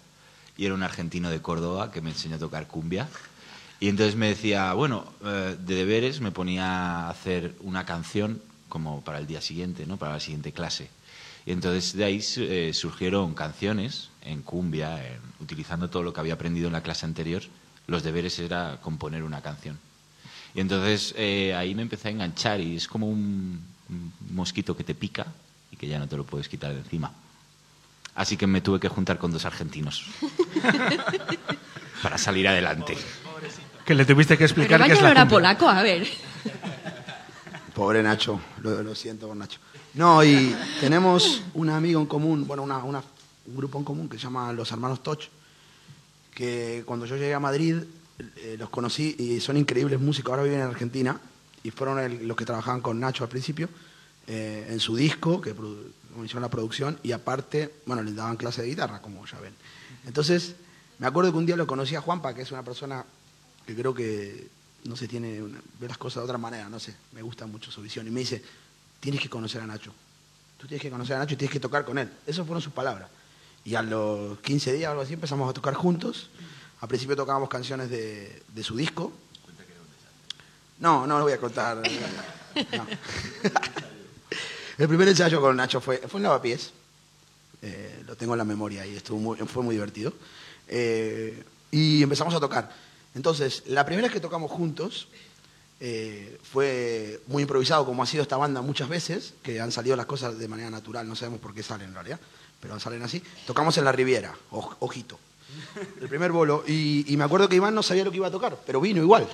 y era un argentino de Córdoba que me enseñó a tocar cumbia. Y entonces me decía, bueno, eh, de deberes me ponía a hacer una canción como para el día siguiente, ¿no? Para la siguiente clase. Y entonces de ahí eh, surgieron canciones en cumbia, en- utilizando todo lo que había aprendido en la clase anterior. Los deberes era componer una canción. Y entonces eh, ahí me empecé a enganchar y es como un, un mosquito que te pica y que ya no te lo puedes quitar de encima. Así que me tuve que juntar con dos argentinos para salir adelante. Que le tuviste que explicar vaya es no la era cumbia. polaco, a ver. Pobre Nacho, lo, lo siento por Nacho. No, y tenemos un amigo en común, bueno, una, una- un grupo en común que se llama Los Hermanos Toch, que cuando yo llegué a Madrid eh, los conocí y son increíbles músicos, ahora viven en Argentina y fueron el- los que trabajaban con Nacho al principio eh, en su disco, que hicieron la producción, y aparte, bueno, les daban clase de guitarra, como ya ven. Entonces, me acuerdo que un día lo conocí a Juanpa, que es una persona que creo que, no sé, tiene una- ve las cosas de otra manera, no sé, me gusta mucho su visión. Y me dice, tienes que conocer a Nacho. Tú tienes que conocer a Nacho y tienes que tocar con él. Esas fueron sus palabras. Y a los 15 días o algo así empezamos a tocar juntos. Al principio tocábamos canciones de, de su disco. No, no lo voy a contar. No. El primer ensayo con Nacho fue, fue en Lavapiés. Eh, lo tengo en la memoria y estuvo muy- fue muy divertido. Eh, y empezamos a tocar. Entonces, la primera vez que tocamos juntos eh, fue muy improvisado, como ha sido esta banda muchas veces, que han salido las cosas de manera natural, no sabemos por qué salen en realidad, pero salen así. Tocamos en la Riviera, oj- ojito. El primer bolo. Y, y me acuerdo que Iván no sabía lo que iba a tocar, pero vino igual.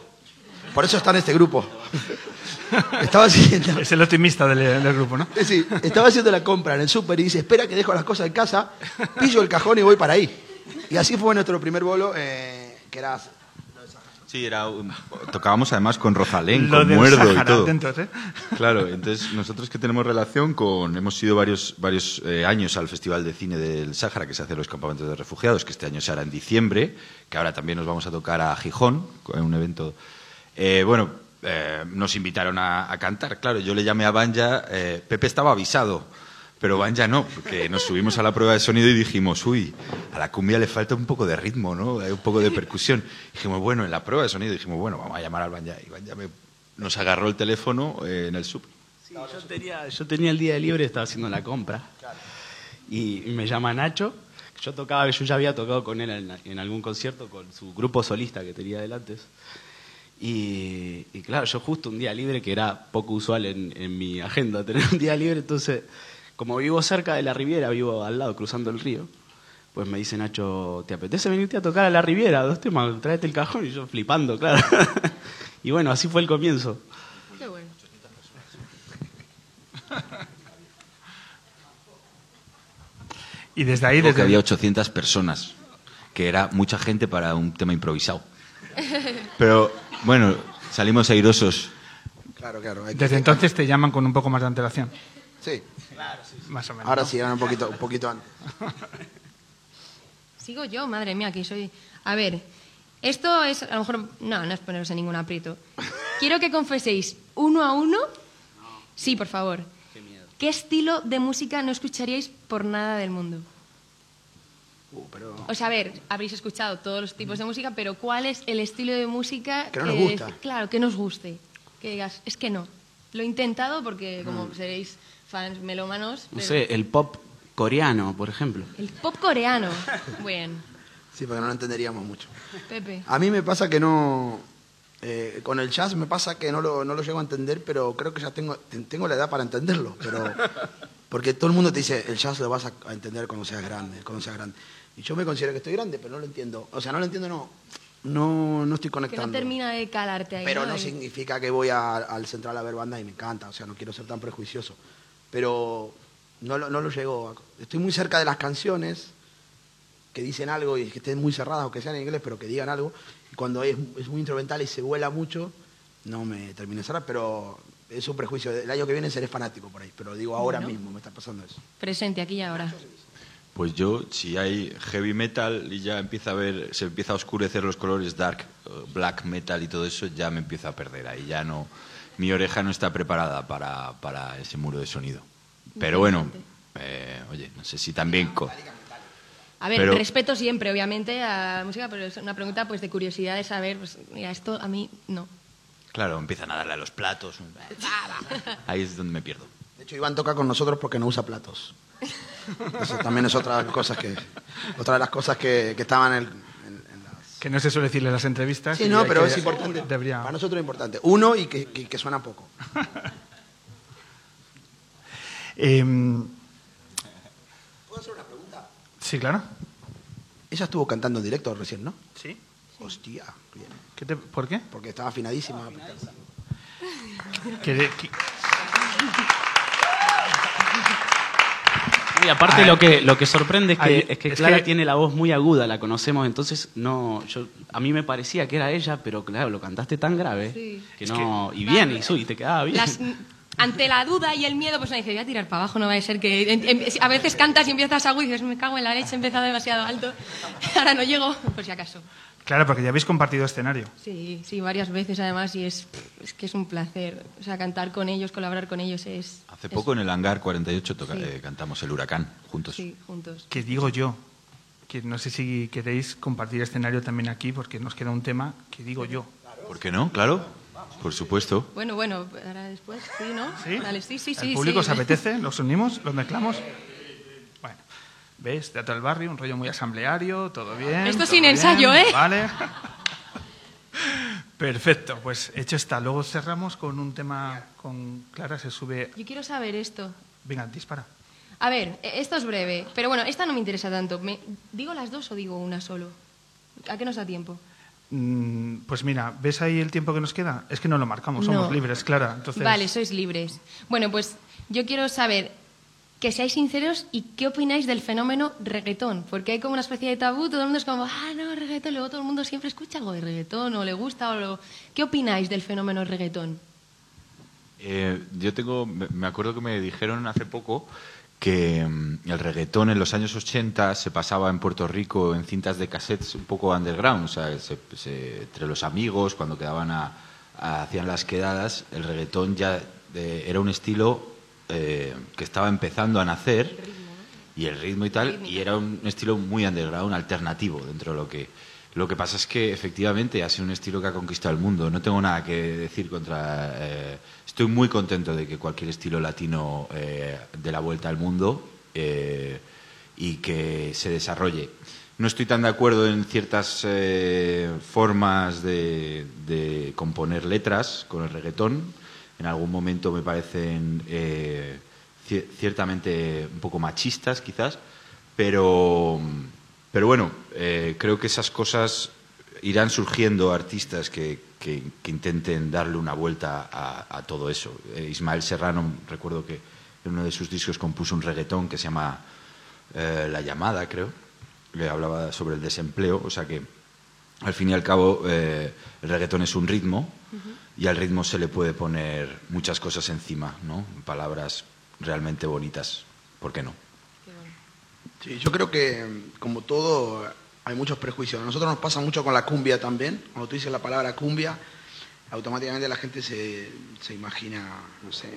Por eso está en este grupo. Estaba haciendo... Es el optimista del, del grupo, ¿no? Sí, estaba haciendo la compra en el súper y dice, espera que dejo las cosas en casa, pillo el cajón y voy para ahí. Y así fue nuestro primer bolo, eh, que era... Sí, era un- tocábamos además con Rosalén, Lo con del Muerdo y todo. atentos, ¿eh? Claro, entonces nosotros que tenemos relación con, hemos ido varios, varios eh, años al Festival de Cine del Sáhara que se hace en los campamentos de refugiados, que este año se hará en diciembre, que ahora también nos vamos a tocar a Gijón, en un evento. Eh, bueno, eh, nos invitaron a, a cantar, claro, yo le llamé a Banja, eh, Pepe estaba avisado, pero Banja no, porque nos subimos a la prueba de sonido y dijimos, uy, a la cumbia le falta un poco de ritmo, ¿no? Hay un poco de percusión. Dijimos, bueno, en la prueba de sonido dijimos, bueno, vamos a llamar al Banja. Y Banja me- nos agarró el teléfono eh, en el sub. yo, tenía, yo tenía el día libre, estaba haciendo la compra. Y me llama Nacho. Yo tocaba, yo ya había tocado con él en, en algún concierto con su grupo solista que tenía delante. Y, y claro, yo justo un día libre, que era poco usual en, en mi agenda tener un día libre, entonces, como vivo cerca de la Riviera, vivo al lado, cruzando el río, pues me dice Nacho, ¿te apetece venirte a tocar a la Riviera? Dos temas, tráete el cajón y yo flipando, claro. y bueno, así fue el comienzo. Qué bueno. Y desde ahí, desde que había 800 personas, que era mucha gente para un tema improvisado. Pero bueno, salimos airosos. Claro, claro. hay que- Desde entonces te llaman con un poco más de antelación. Sí. Más o menos. Ahora ¿no? sí, ahora un poquito, un poquito antes. Sigo yo, madre mía, que soy... A ver, esto es, a lo mejor, no, no es poneros en ningún aprieto. Quiero que confeséis uno a uno. Sí, por favor. Qué estilo de música no escucharíais por nada del mundo? Uh, pero... O sea, a ver, habréis escuchado todos los tipos de música, pero ¿cuál es el estilo de música Que no nos gusta. Claro, que nos guste. Que digas, es que no. Lo he intentado porque como Mm. seréis fans melómanos. No pero- sé, el pop coreano, por ejemplo. El pop coreano. Bien. Sí, porque no lo entenderíamos mucho. Pepe. A mí me pasa que no... eh, con el jazz me pasa que no lo, no lo llego a entender, pero creo que ya tengo, ten- tengo la edad para entenderlo. Pero, porque todo el mundo te dice, el jazz lo vas a, a entender cuando seas grande, cuando seas grande. Y yo me considero que estoy grande, pero no lo entiendo. O sea, no lo entiendo, no. No, no estoy Que conectando. no termina de calarte ahí. Pero no significa que voy a- al central a ver banda y me encanta, o sea, no quiero ser tan prejuicioso. Pero no, lo- no lo llego a... Estoy muy cerca de las canciones que dicen algo y que estén muy cerradas o que sean en inglés, pero que digan algo. Y cuando es, es muy instrumental y se vuela mucho, no me termina de cerrar, pero es un prejuicio. El año que viene seré fanático por ahí, pero digo ahora Bueno. mismo me está pasando eso. Presente aquí y ahora. Pues yo, si hay heavy metal y ya empieza a ver, se empieza a oscurecer los colores dark, eh, black metal y todo eso, ya me empiezo a perder. Ahí ya no, mi oreja no está preparada para, para ese muro de sonido. Pero bueno, eh, oye, no sé si también... co- A ver, Pero- respeto siempre, obviamente, a la música, pero es una pregunta pues de curiosidad de saber, pues, mira, esto a mí no. Claro, empiezan a darle a los platos. Ahí es donde me pierdo. De hecho, Iván toca con nosotros porque no usa platos. Eso también es otra de las cosas que, otra de las cosas que, que estaban en el, Que no se suele decirle en las entrevistas. Sí, no, pero que- es importante. Debería. Para nosotros es importante. Uno y que, que- que suena poco. Em, ¿Puedo hacer una pregunta? sí, claro. Ella estuvo cantando en directo recién, ¿no? Sí. Hostia. bien. ¿Qué te- ¿Por qué? Porque estaba afinadísima. Que- que- Y aparte lo que lo que sorprende es que, es que es Clara que- tiene la voz muy aguda, la conocemos, entonces no, yo a mí me parecía que era ella, pero claro, lo cantaste tan grave Sí. que Es no y bien y, su- y te quedaba bien. Las- ante la duda y el miedo, pues me dice, voy a tirar para abajo, no va a ser que... en- en- a veces cantas y empiezas agudo y dices, me cago en la leche, he empezado demasiado alto, ahora no llego, por si acaso. Claro, porque ya habéis compartido escenario. Sí, sí, varias veces además y es, es que es un placer. O sea, cantar con ellos, colaborar con ellos es... Hace poco en el hangar 48 toca- Sí. eh, cantamos el huracán juntos. Sí, juntos. Que digo yo, que no sé si queréis compartir escenario también aquí, porque nos queda un tema que digo yo. ¿Por qué no? Claro, por supuesto. Bueno, bueno, ahora después, sí, ¿no? ¿Sí? Vale, sí, sí, sí. ¿El público sí. os apetece? ¿Los unimos? ¿Los mezclamos? ¿Ves? Teatro del Barrio, un rollo muy asambleario, todo bien. Esto todo sin bien, ensayo, ¿eh? Vale. Perfecto, pues hecho está. Luego cerramos con un tema con Clara, se sube... Yo quiero saber esto. Venga, dispara. A ver, e- esto es breve, pero bueno, esta no me interesa tanto. Me- ¿Digo las dos o digo una solo? ¿A qué nos da tiempo? Mm, Pues mira, ¿ves ahí el tiempo que nos queda? Es que no lo marcamos, somos No. libres, Clara. Entonces, Vale, sois libres. Bueno, pues yo quiero saber que seáis sinceros y qué opináis del fenómeno reggaetón, porque hay como una especie de tabú, todo el mundo es como, ah, no, reggaetón, luego todo el mundo siempre escucha algo de reggaetón o le gusta o lo... ¿Qué opináis del fenómeno reggaetón? Eh, yo tengo, me acuerdo que me dijeron hace poco que mm, el reggaetón en los años 80 se pasaba en Puerto Rico en cintas de cassettes un poco underground, o sea, se- entre los amigos, cuando quedaban a- hacían las quedadas, el reggaetón ya eh, era un estilo eh, que estaba empezando a nacer y el ritmo y tal, y era un estilo muy underground, alternativo dentro de lo que... Lo que pasa es que efectivamente ha sido un estilo que ha conquistado el mundo. No tengo nada que decir contra... eh, estoy muy contento de que cualquier estilo latino eh, dé la vuelta al mundo eh, y que se desarrolle. No estoy tan de acuerdo en ciertas eh, formas de, de componer letras con el reggaetón. En algún momento me parecen eh, cier- ciertamente un poco machistas, quizás, pero, pero bueno, eh, creo que esas cosas irán surgiendo artistas que, que- intenten darle una vuelta a, a todo eso. Eh, Ismael Serrano, recuerdo que en uno de sus discos compuso un reggaetón que se llama eh, La llamada, creo, que hablaba sobre el desempleo, o sea que al fin y al cabo el reggaetón es un ritmo y al ritmo se le puede poner muchas cosas encima, ¿no? Palabras realmente bonitas, ¿por qué no? Sí, yo creo que, como todo, hay muchos prejuicios. A nosotros nos pasa mucho con la cumbia también. Cuando tú dices la palabra cumbia, automáticamente la gente se, se imagina, no sé,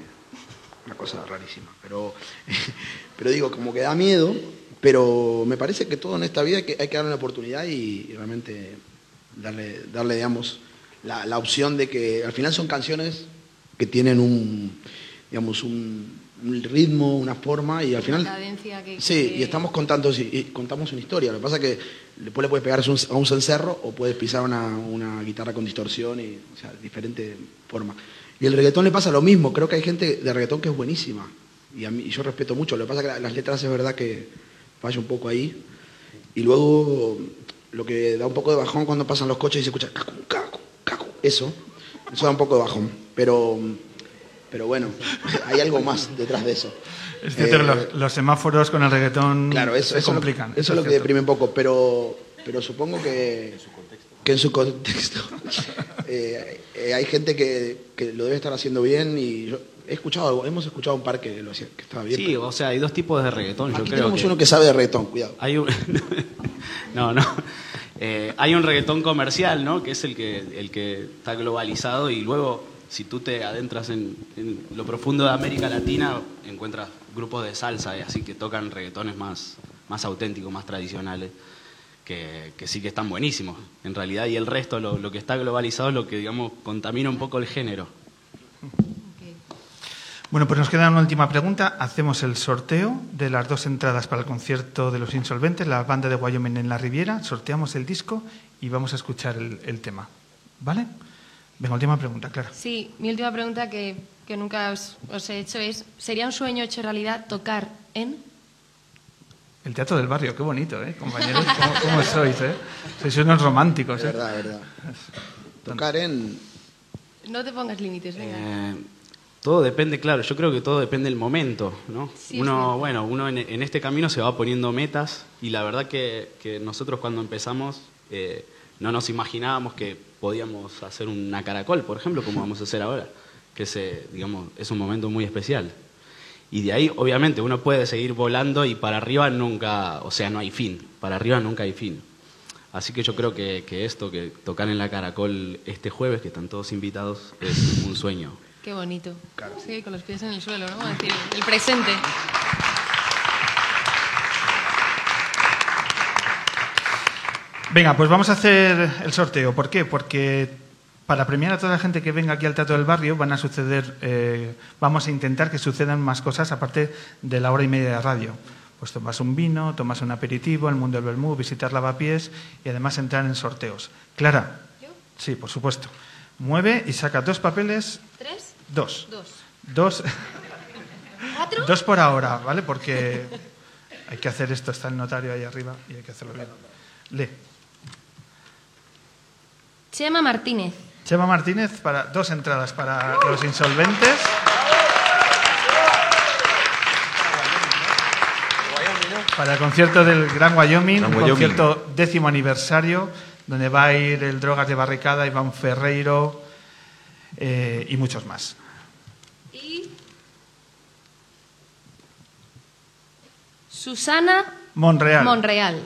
una cosa rarísima. Pero, pero digo, como que da miedo, pero me parece que todo en esta vida hay que, hay que darle una oportunidad y, y realmente darle, darle digamos, la, la opción de que al final son canciones que tienen un, digamos, un, un ritmo, una forma y al final... Cadencia que... Sí, que- y estamos contando y- contamos una historia. Lo que pasa es que después le puedes pegar a un, cencerro o puedes pisar una, una guitarra con distorsión y, o sea, diferente forma. Y el reggaetón le pasa lo mismo. Creo que hay gente de reggaetón que es buenísima. Y, a mí, y yo respeto mucho. Lo que pasa es que la- las letras es verdad que falla un poco ahí. Y luego lo que da un poco de bajón cuando pasan los coches y se escucha cacu, cacu. Eso. Eso da un poco de bajón. Pero, pero bueno, hay algo más detrás de eso. Es cierto Eh, los, los semáforos con el reggaetón Claro, eso, se eso, complican. Eso es lo que cierto. deprime un poco, pero, pero supongo que, que en su contexto eh, eh, hay gente que, que lo debe estar haciendo bien y yo he escuchado, algo- hemos escuchado un par que lo hacía, que estaba bien. Sí, pero- o sea, hay dos tipos de reggaetón. Yo creo tenemos que uno que sabe de reggaetón, cuidado. Hay un... no, no. Eh, hay un reggaetón comercial, ¿no? Que es el que, el que está globalizado y luego, si tú te adentras en, lo profundo de América Latina, encuentras grupos de salsa, y así que tocan reggaetones más, más auténticos, más tradicionales, que, que sí que están buenísimos, en realidad. Y el resto, lo, lo que está globalizado, es lo que, digamos, contamina un poco el género. Bueno, pues nos queda una última pregunta. Hacemos el sorteo de las dos entradas para el concierto de los insolventes, la banda de Wyoming en la Riviera. Sorteamos el disco y vamos a escuchar el, el tema. ¿Vale? Venga, última pregunta, claro. Sí, mi última pregunta que, que nunca os, os he hecho es, ¿sería un sueño hecho realidad tocar en? El teatro del barrio, qué bonito, ¿eh? Compañeros, ¿cómo, cómo sois, eh? Sois unos románticos, Es ¿eh? verdad, verdad. Tocar en... No te pongas límites, venga. Eh, todo depende, claro, yo creo que todo depende del momento, ¿no? Sí, uno, sí. bueno, uno en, en este camino se va poniendo metas y la verdad que, que nosotros cuando empezamos eh, no nos imaginábamos que podíamos hacer una caracol, por ejemplo, como vamos a hacer ahora, que es, eh, digamos, es un momento muy especial. Y de ahí, obviamente, uno puede seguir volando y para arriba nunca, o sea, no hay fin, para arriba nunca hay fin. Así que yo creo que, que esto, que tocar en la caracol este jueves, que están todos invitados, es un sueño. Qué bonito. Sí, con los pies en el suelo, ¿no? Es decir, el presente. Venga, pues vamos a hacer el sorteo. ¿Por qué? Porque para premiar a toda la gente que venga aquí al Teatro del Barrio van a suceder, eh, vamos a intentar que sucedan más cosas aparte de la hora y media de radio. Pues tomas un vino, tomas un aperitivo, el mundo del Bermú, visitar lavapiés y además entrar en sorteos. Clara. Sí, por supuesto. Mueve y saca dos papeles. ¿Tres? Dos. Dos. Dos. ¿Cuatro? Dos por ahora, ¿vale? Porque hay que hacer esto, está el notario ahí arriba y hay que hacerlo bien. Lee. Chema Martínez. Chema Martínez para dos entradas para los insolventes. Para el concierto del Gran Wyoming, Gran un Wyoming. concierto décimo aniversario, donde va a ir el Drogas de Barricada, Iván Ferreiro eh, y muchos más. Y. Susana Monreal. Monreal.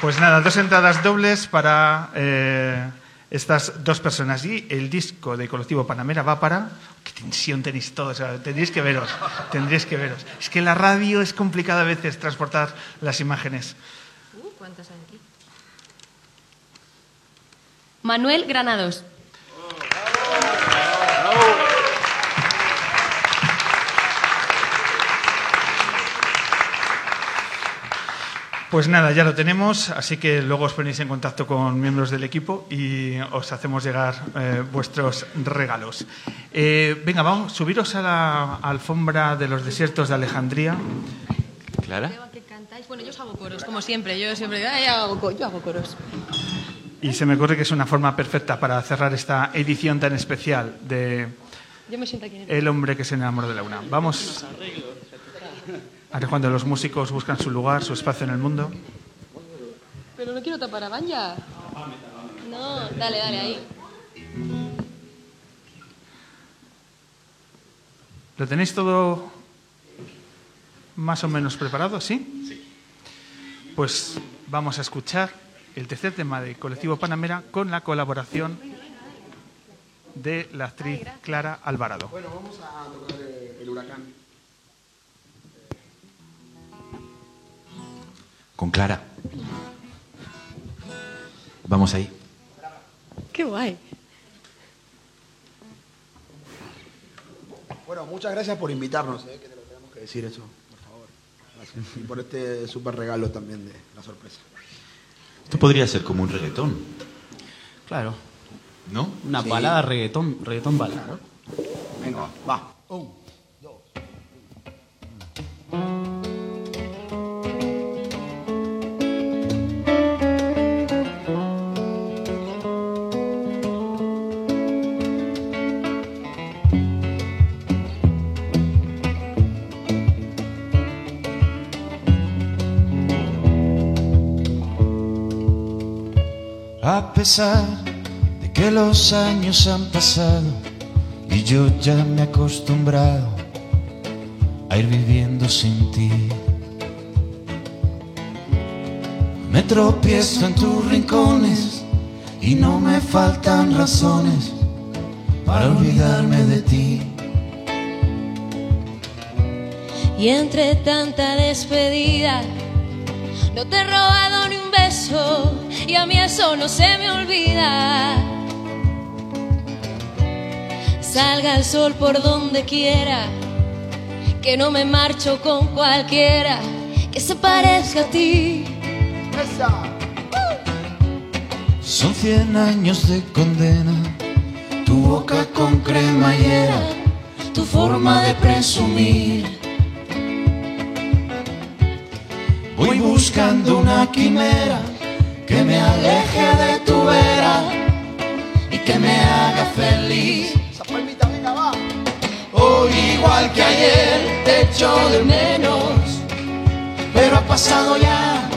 Pues nada, dos entradas dobles para eh, estas dos personas. Y el disco de Colectivo Panamera va para... ¡Qué tensión tenéis todos! Tendréis que veros, tendréis que veros. Es que la radio es complicada a veces transportar las imágenes. Uh, ¿Cuántas hay aquí? Manuel Granados. Pues nada, ya lo tenemos, así que luego os ponéis en contacto con miembros del equipo y os hacemos llegar eh, vuestros regalos. Eh, venga, vamos, subiros a la alfombra de los desiertos de Alejandría. ¿Clara? Veo que cantáis. Bueno, yo os hago coros, como siempre. Yo siempre ay, hago, yo hago coros. Y se me ocurre que es una forma perfecta para cerrar esta edición tan especial de Yo me siento aquí en el... El hombre que se enamoró de la una. Vamos. Ahora cuando los músicos buscan su lugar, su espacio en el mundo. Pero no quiero tapar a Banja. No, dale, dale, ahí. ¿Lo tenéis todo más o menos preparado? ¿Sí? Sí. Pues vamos a escuchar el tercer tema de Colectivo Panamera con la colaboración de la actriz Clara Alvarado. Bueno, vamos a tocar el huracán. Con Clara. Vamos ahí. Qué guay. Bueno, muchas gracias por invitarnos, eh, que te lo tenemos que decir eso, por favor. Gracias. Y por este súper regalo también de la sorpresa. Esto podría ser como un reggaetón, Claro. ¿no? Una Sí. balada reggaetón, reggaetón balada. Venga, va. Un. Thank pesar de que los años han pasado y yo ya me he acostumbrado a ir viviendo sin ti. Me tropiezo en tus rincones y no me faltan razones para olvidarme de ti. Y entre tanta despedida, no te he robado ni un beso y a mí eso no se me olvida. Salga el sol por donde quiera, que no me marcho con cualquiera que se parezca a ti. Son cien años de condena, tu boca con cremallera, tu forma de presumir. Voy buscando una quimera que me aleje de tu vera y que me haga feliz. Hoy igual que ayer te echo de menos, pero ha pasado ya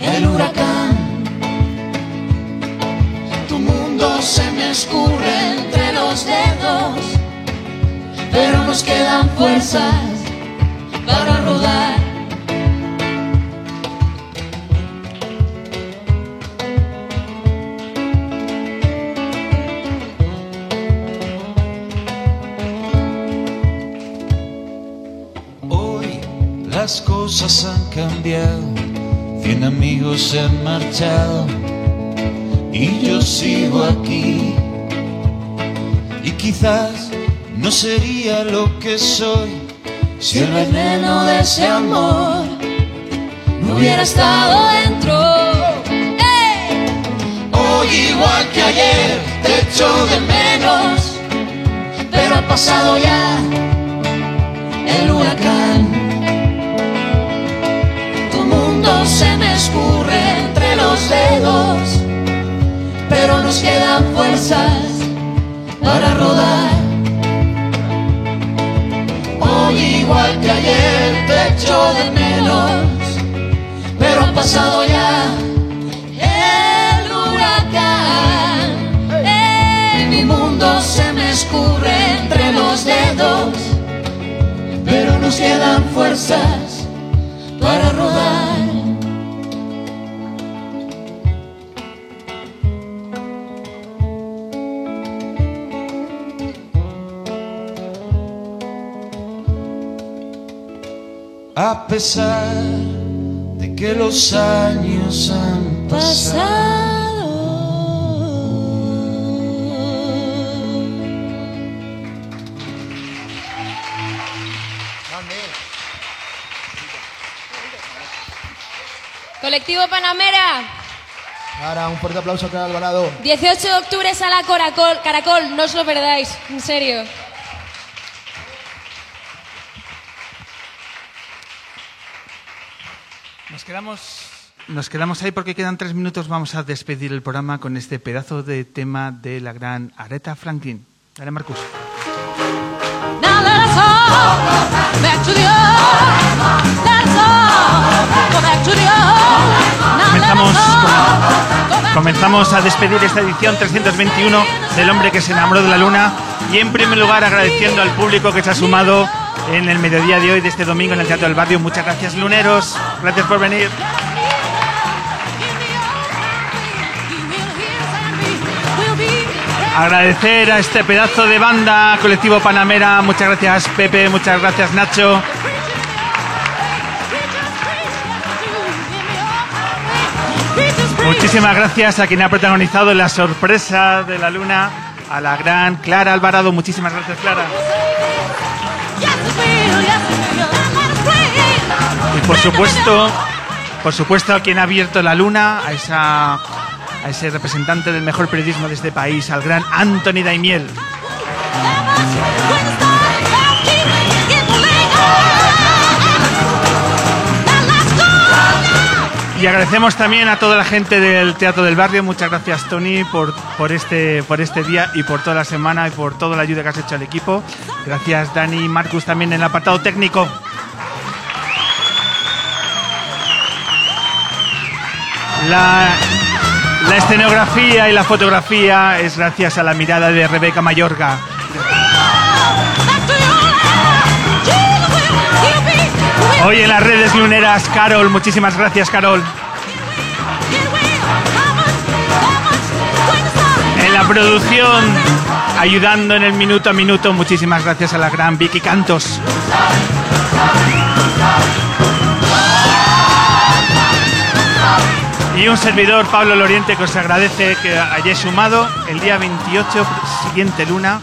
el huracán. Tu mundo se me escurre entre los dedos, pero nos quedan fuerzas para rodar. Las cosas han cambiado, cien amigos se han marchado y yo sigo aquí. Y quizás no sería lo que soy si el veneno de ese amor no hubiera estado dentro. Hoy igual que ayer te echo de menos, pero ha pasado ya el huracán. Escurre entre los dedos, pero nos quedan fuerzas para rodar. Hoy igual que ayer te echo de menos, pero ha pasado ya el huracán. Ey, mi mundo se me escurre entre los dedos pero nos quedan fuerzas para rodar. A pesar de que los años han pasado. Colectivo Panamera, Ahora, un fuerte aplauso a Alvarado. 18 de octubre sala Caracol, Caracol, no os lo perdáis, en serio. Nos quedamos, nos quedamos ahí porque quedan tres minutos. Vamos a despedir el programa con este pedazo de tema de la gran Aretha Franklin. Dale, Marcus. Now let us all go back to the old. Let us all go back to the old. Now let Comenzamos, comenzamos a despedir esta edición 321 del hombre que se enamoró de la luna y en primer lugar agradeciendo al público que se ha sumado en el mediodía de hoy de este domingo en el Teatro del Barrio. Muchas gracias luneros, gracias por venir. Agradecer a este pedazo de banda, colectivo Panamera, muchas gracias Pepe, muchas gracias Nacho. Muchísimas gracias a quien ha protagonizado la sorpresa de la luna, a la gran Clara Alvarado. Muchísimas gracias, Clara. Y por supuesto, por supuesto a quien ha abierto la luna, a esa a ese representante del mejor periodismo de este país, al gran Anthony Daimiel. Y agradecemos también a toda la gente del Teatro del Barrio. Muchas gracias, Tony, por, por, este, por este día y por toda la semana y por toda la ayuda que has hecho al equipo. Gracias, Dani y Marcus, también en el apartado técnico. La, La escenografía y la fotografía es gracias a la mirada de Rebeca Mayorga. Hoy en las redes luneras, Carol, muchísimas gracias, Carol. En la producción, ayudando en el minuto a minuto, muchísimas gracias a la gran Vicky Cantos. Y un servidor, Pablo Loriente, que os agradece que hayáis sumado el día 28, siguiente luna,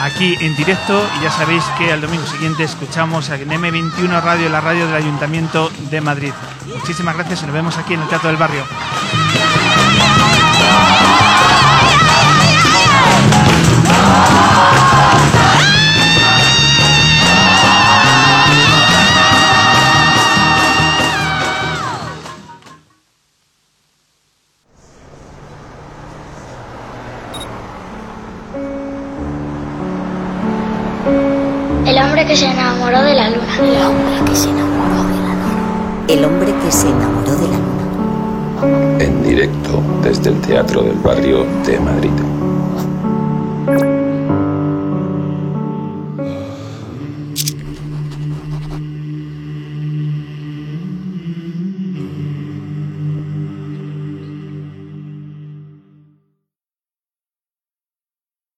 aquí en directo. Y ya sabéis que al domingo siguiente escuchamos en M21 Radio, la radio del Ayuntamiento de Madrid. Muchísimas gracias y nos vemos aquí en el Teatro del Barrio. Se enamoró de la luna. En directo desde el Teatro del Barrio de Madrid.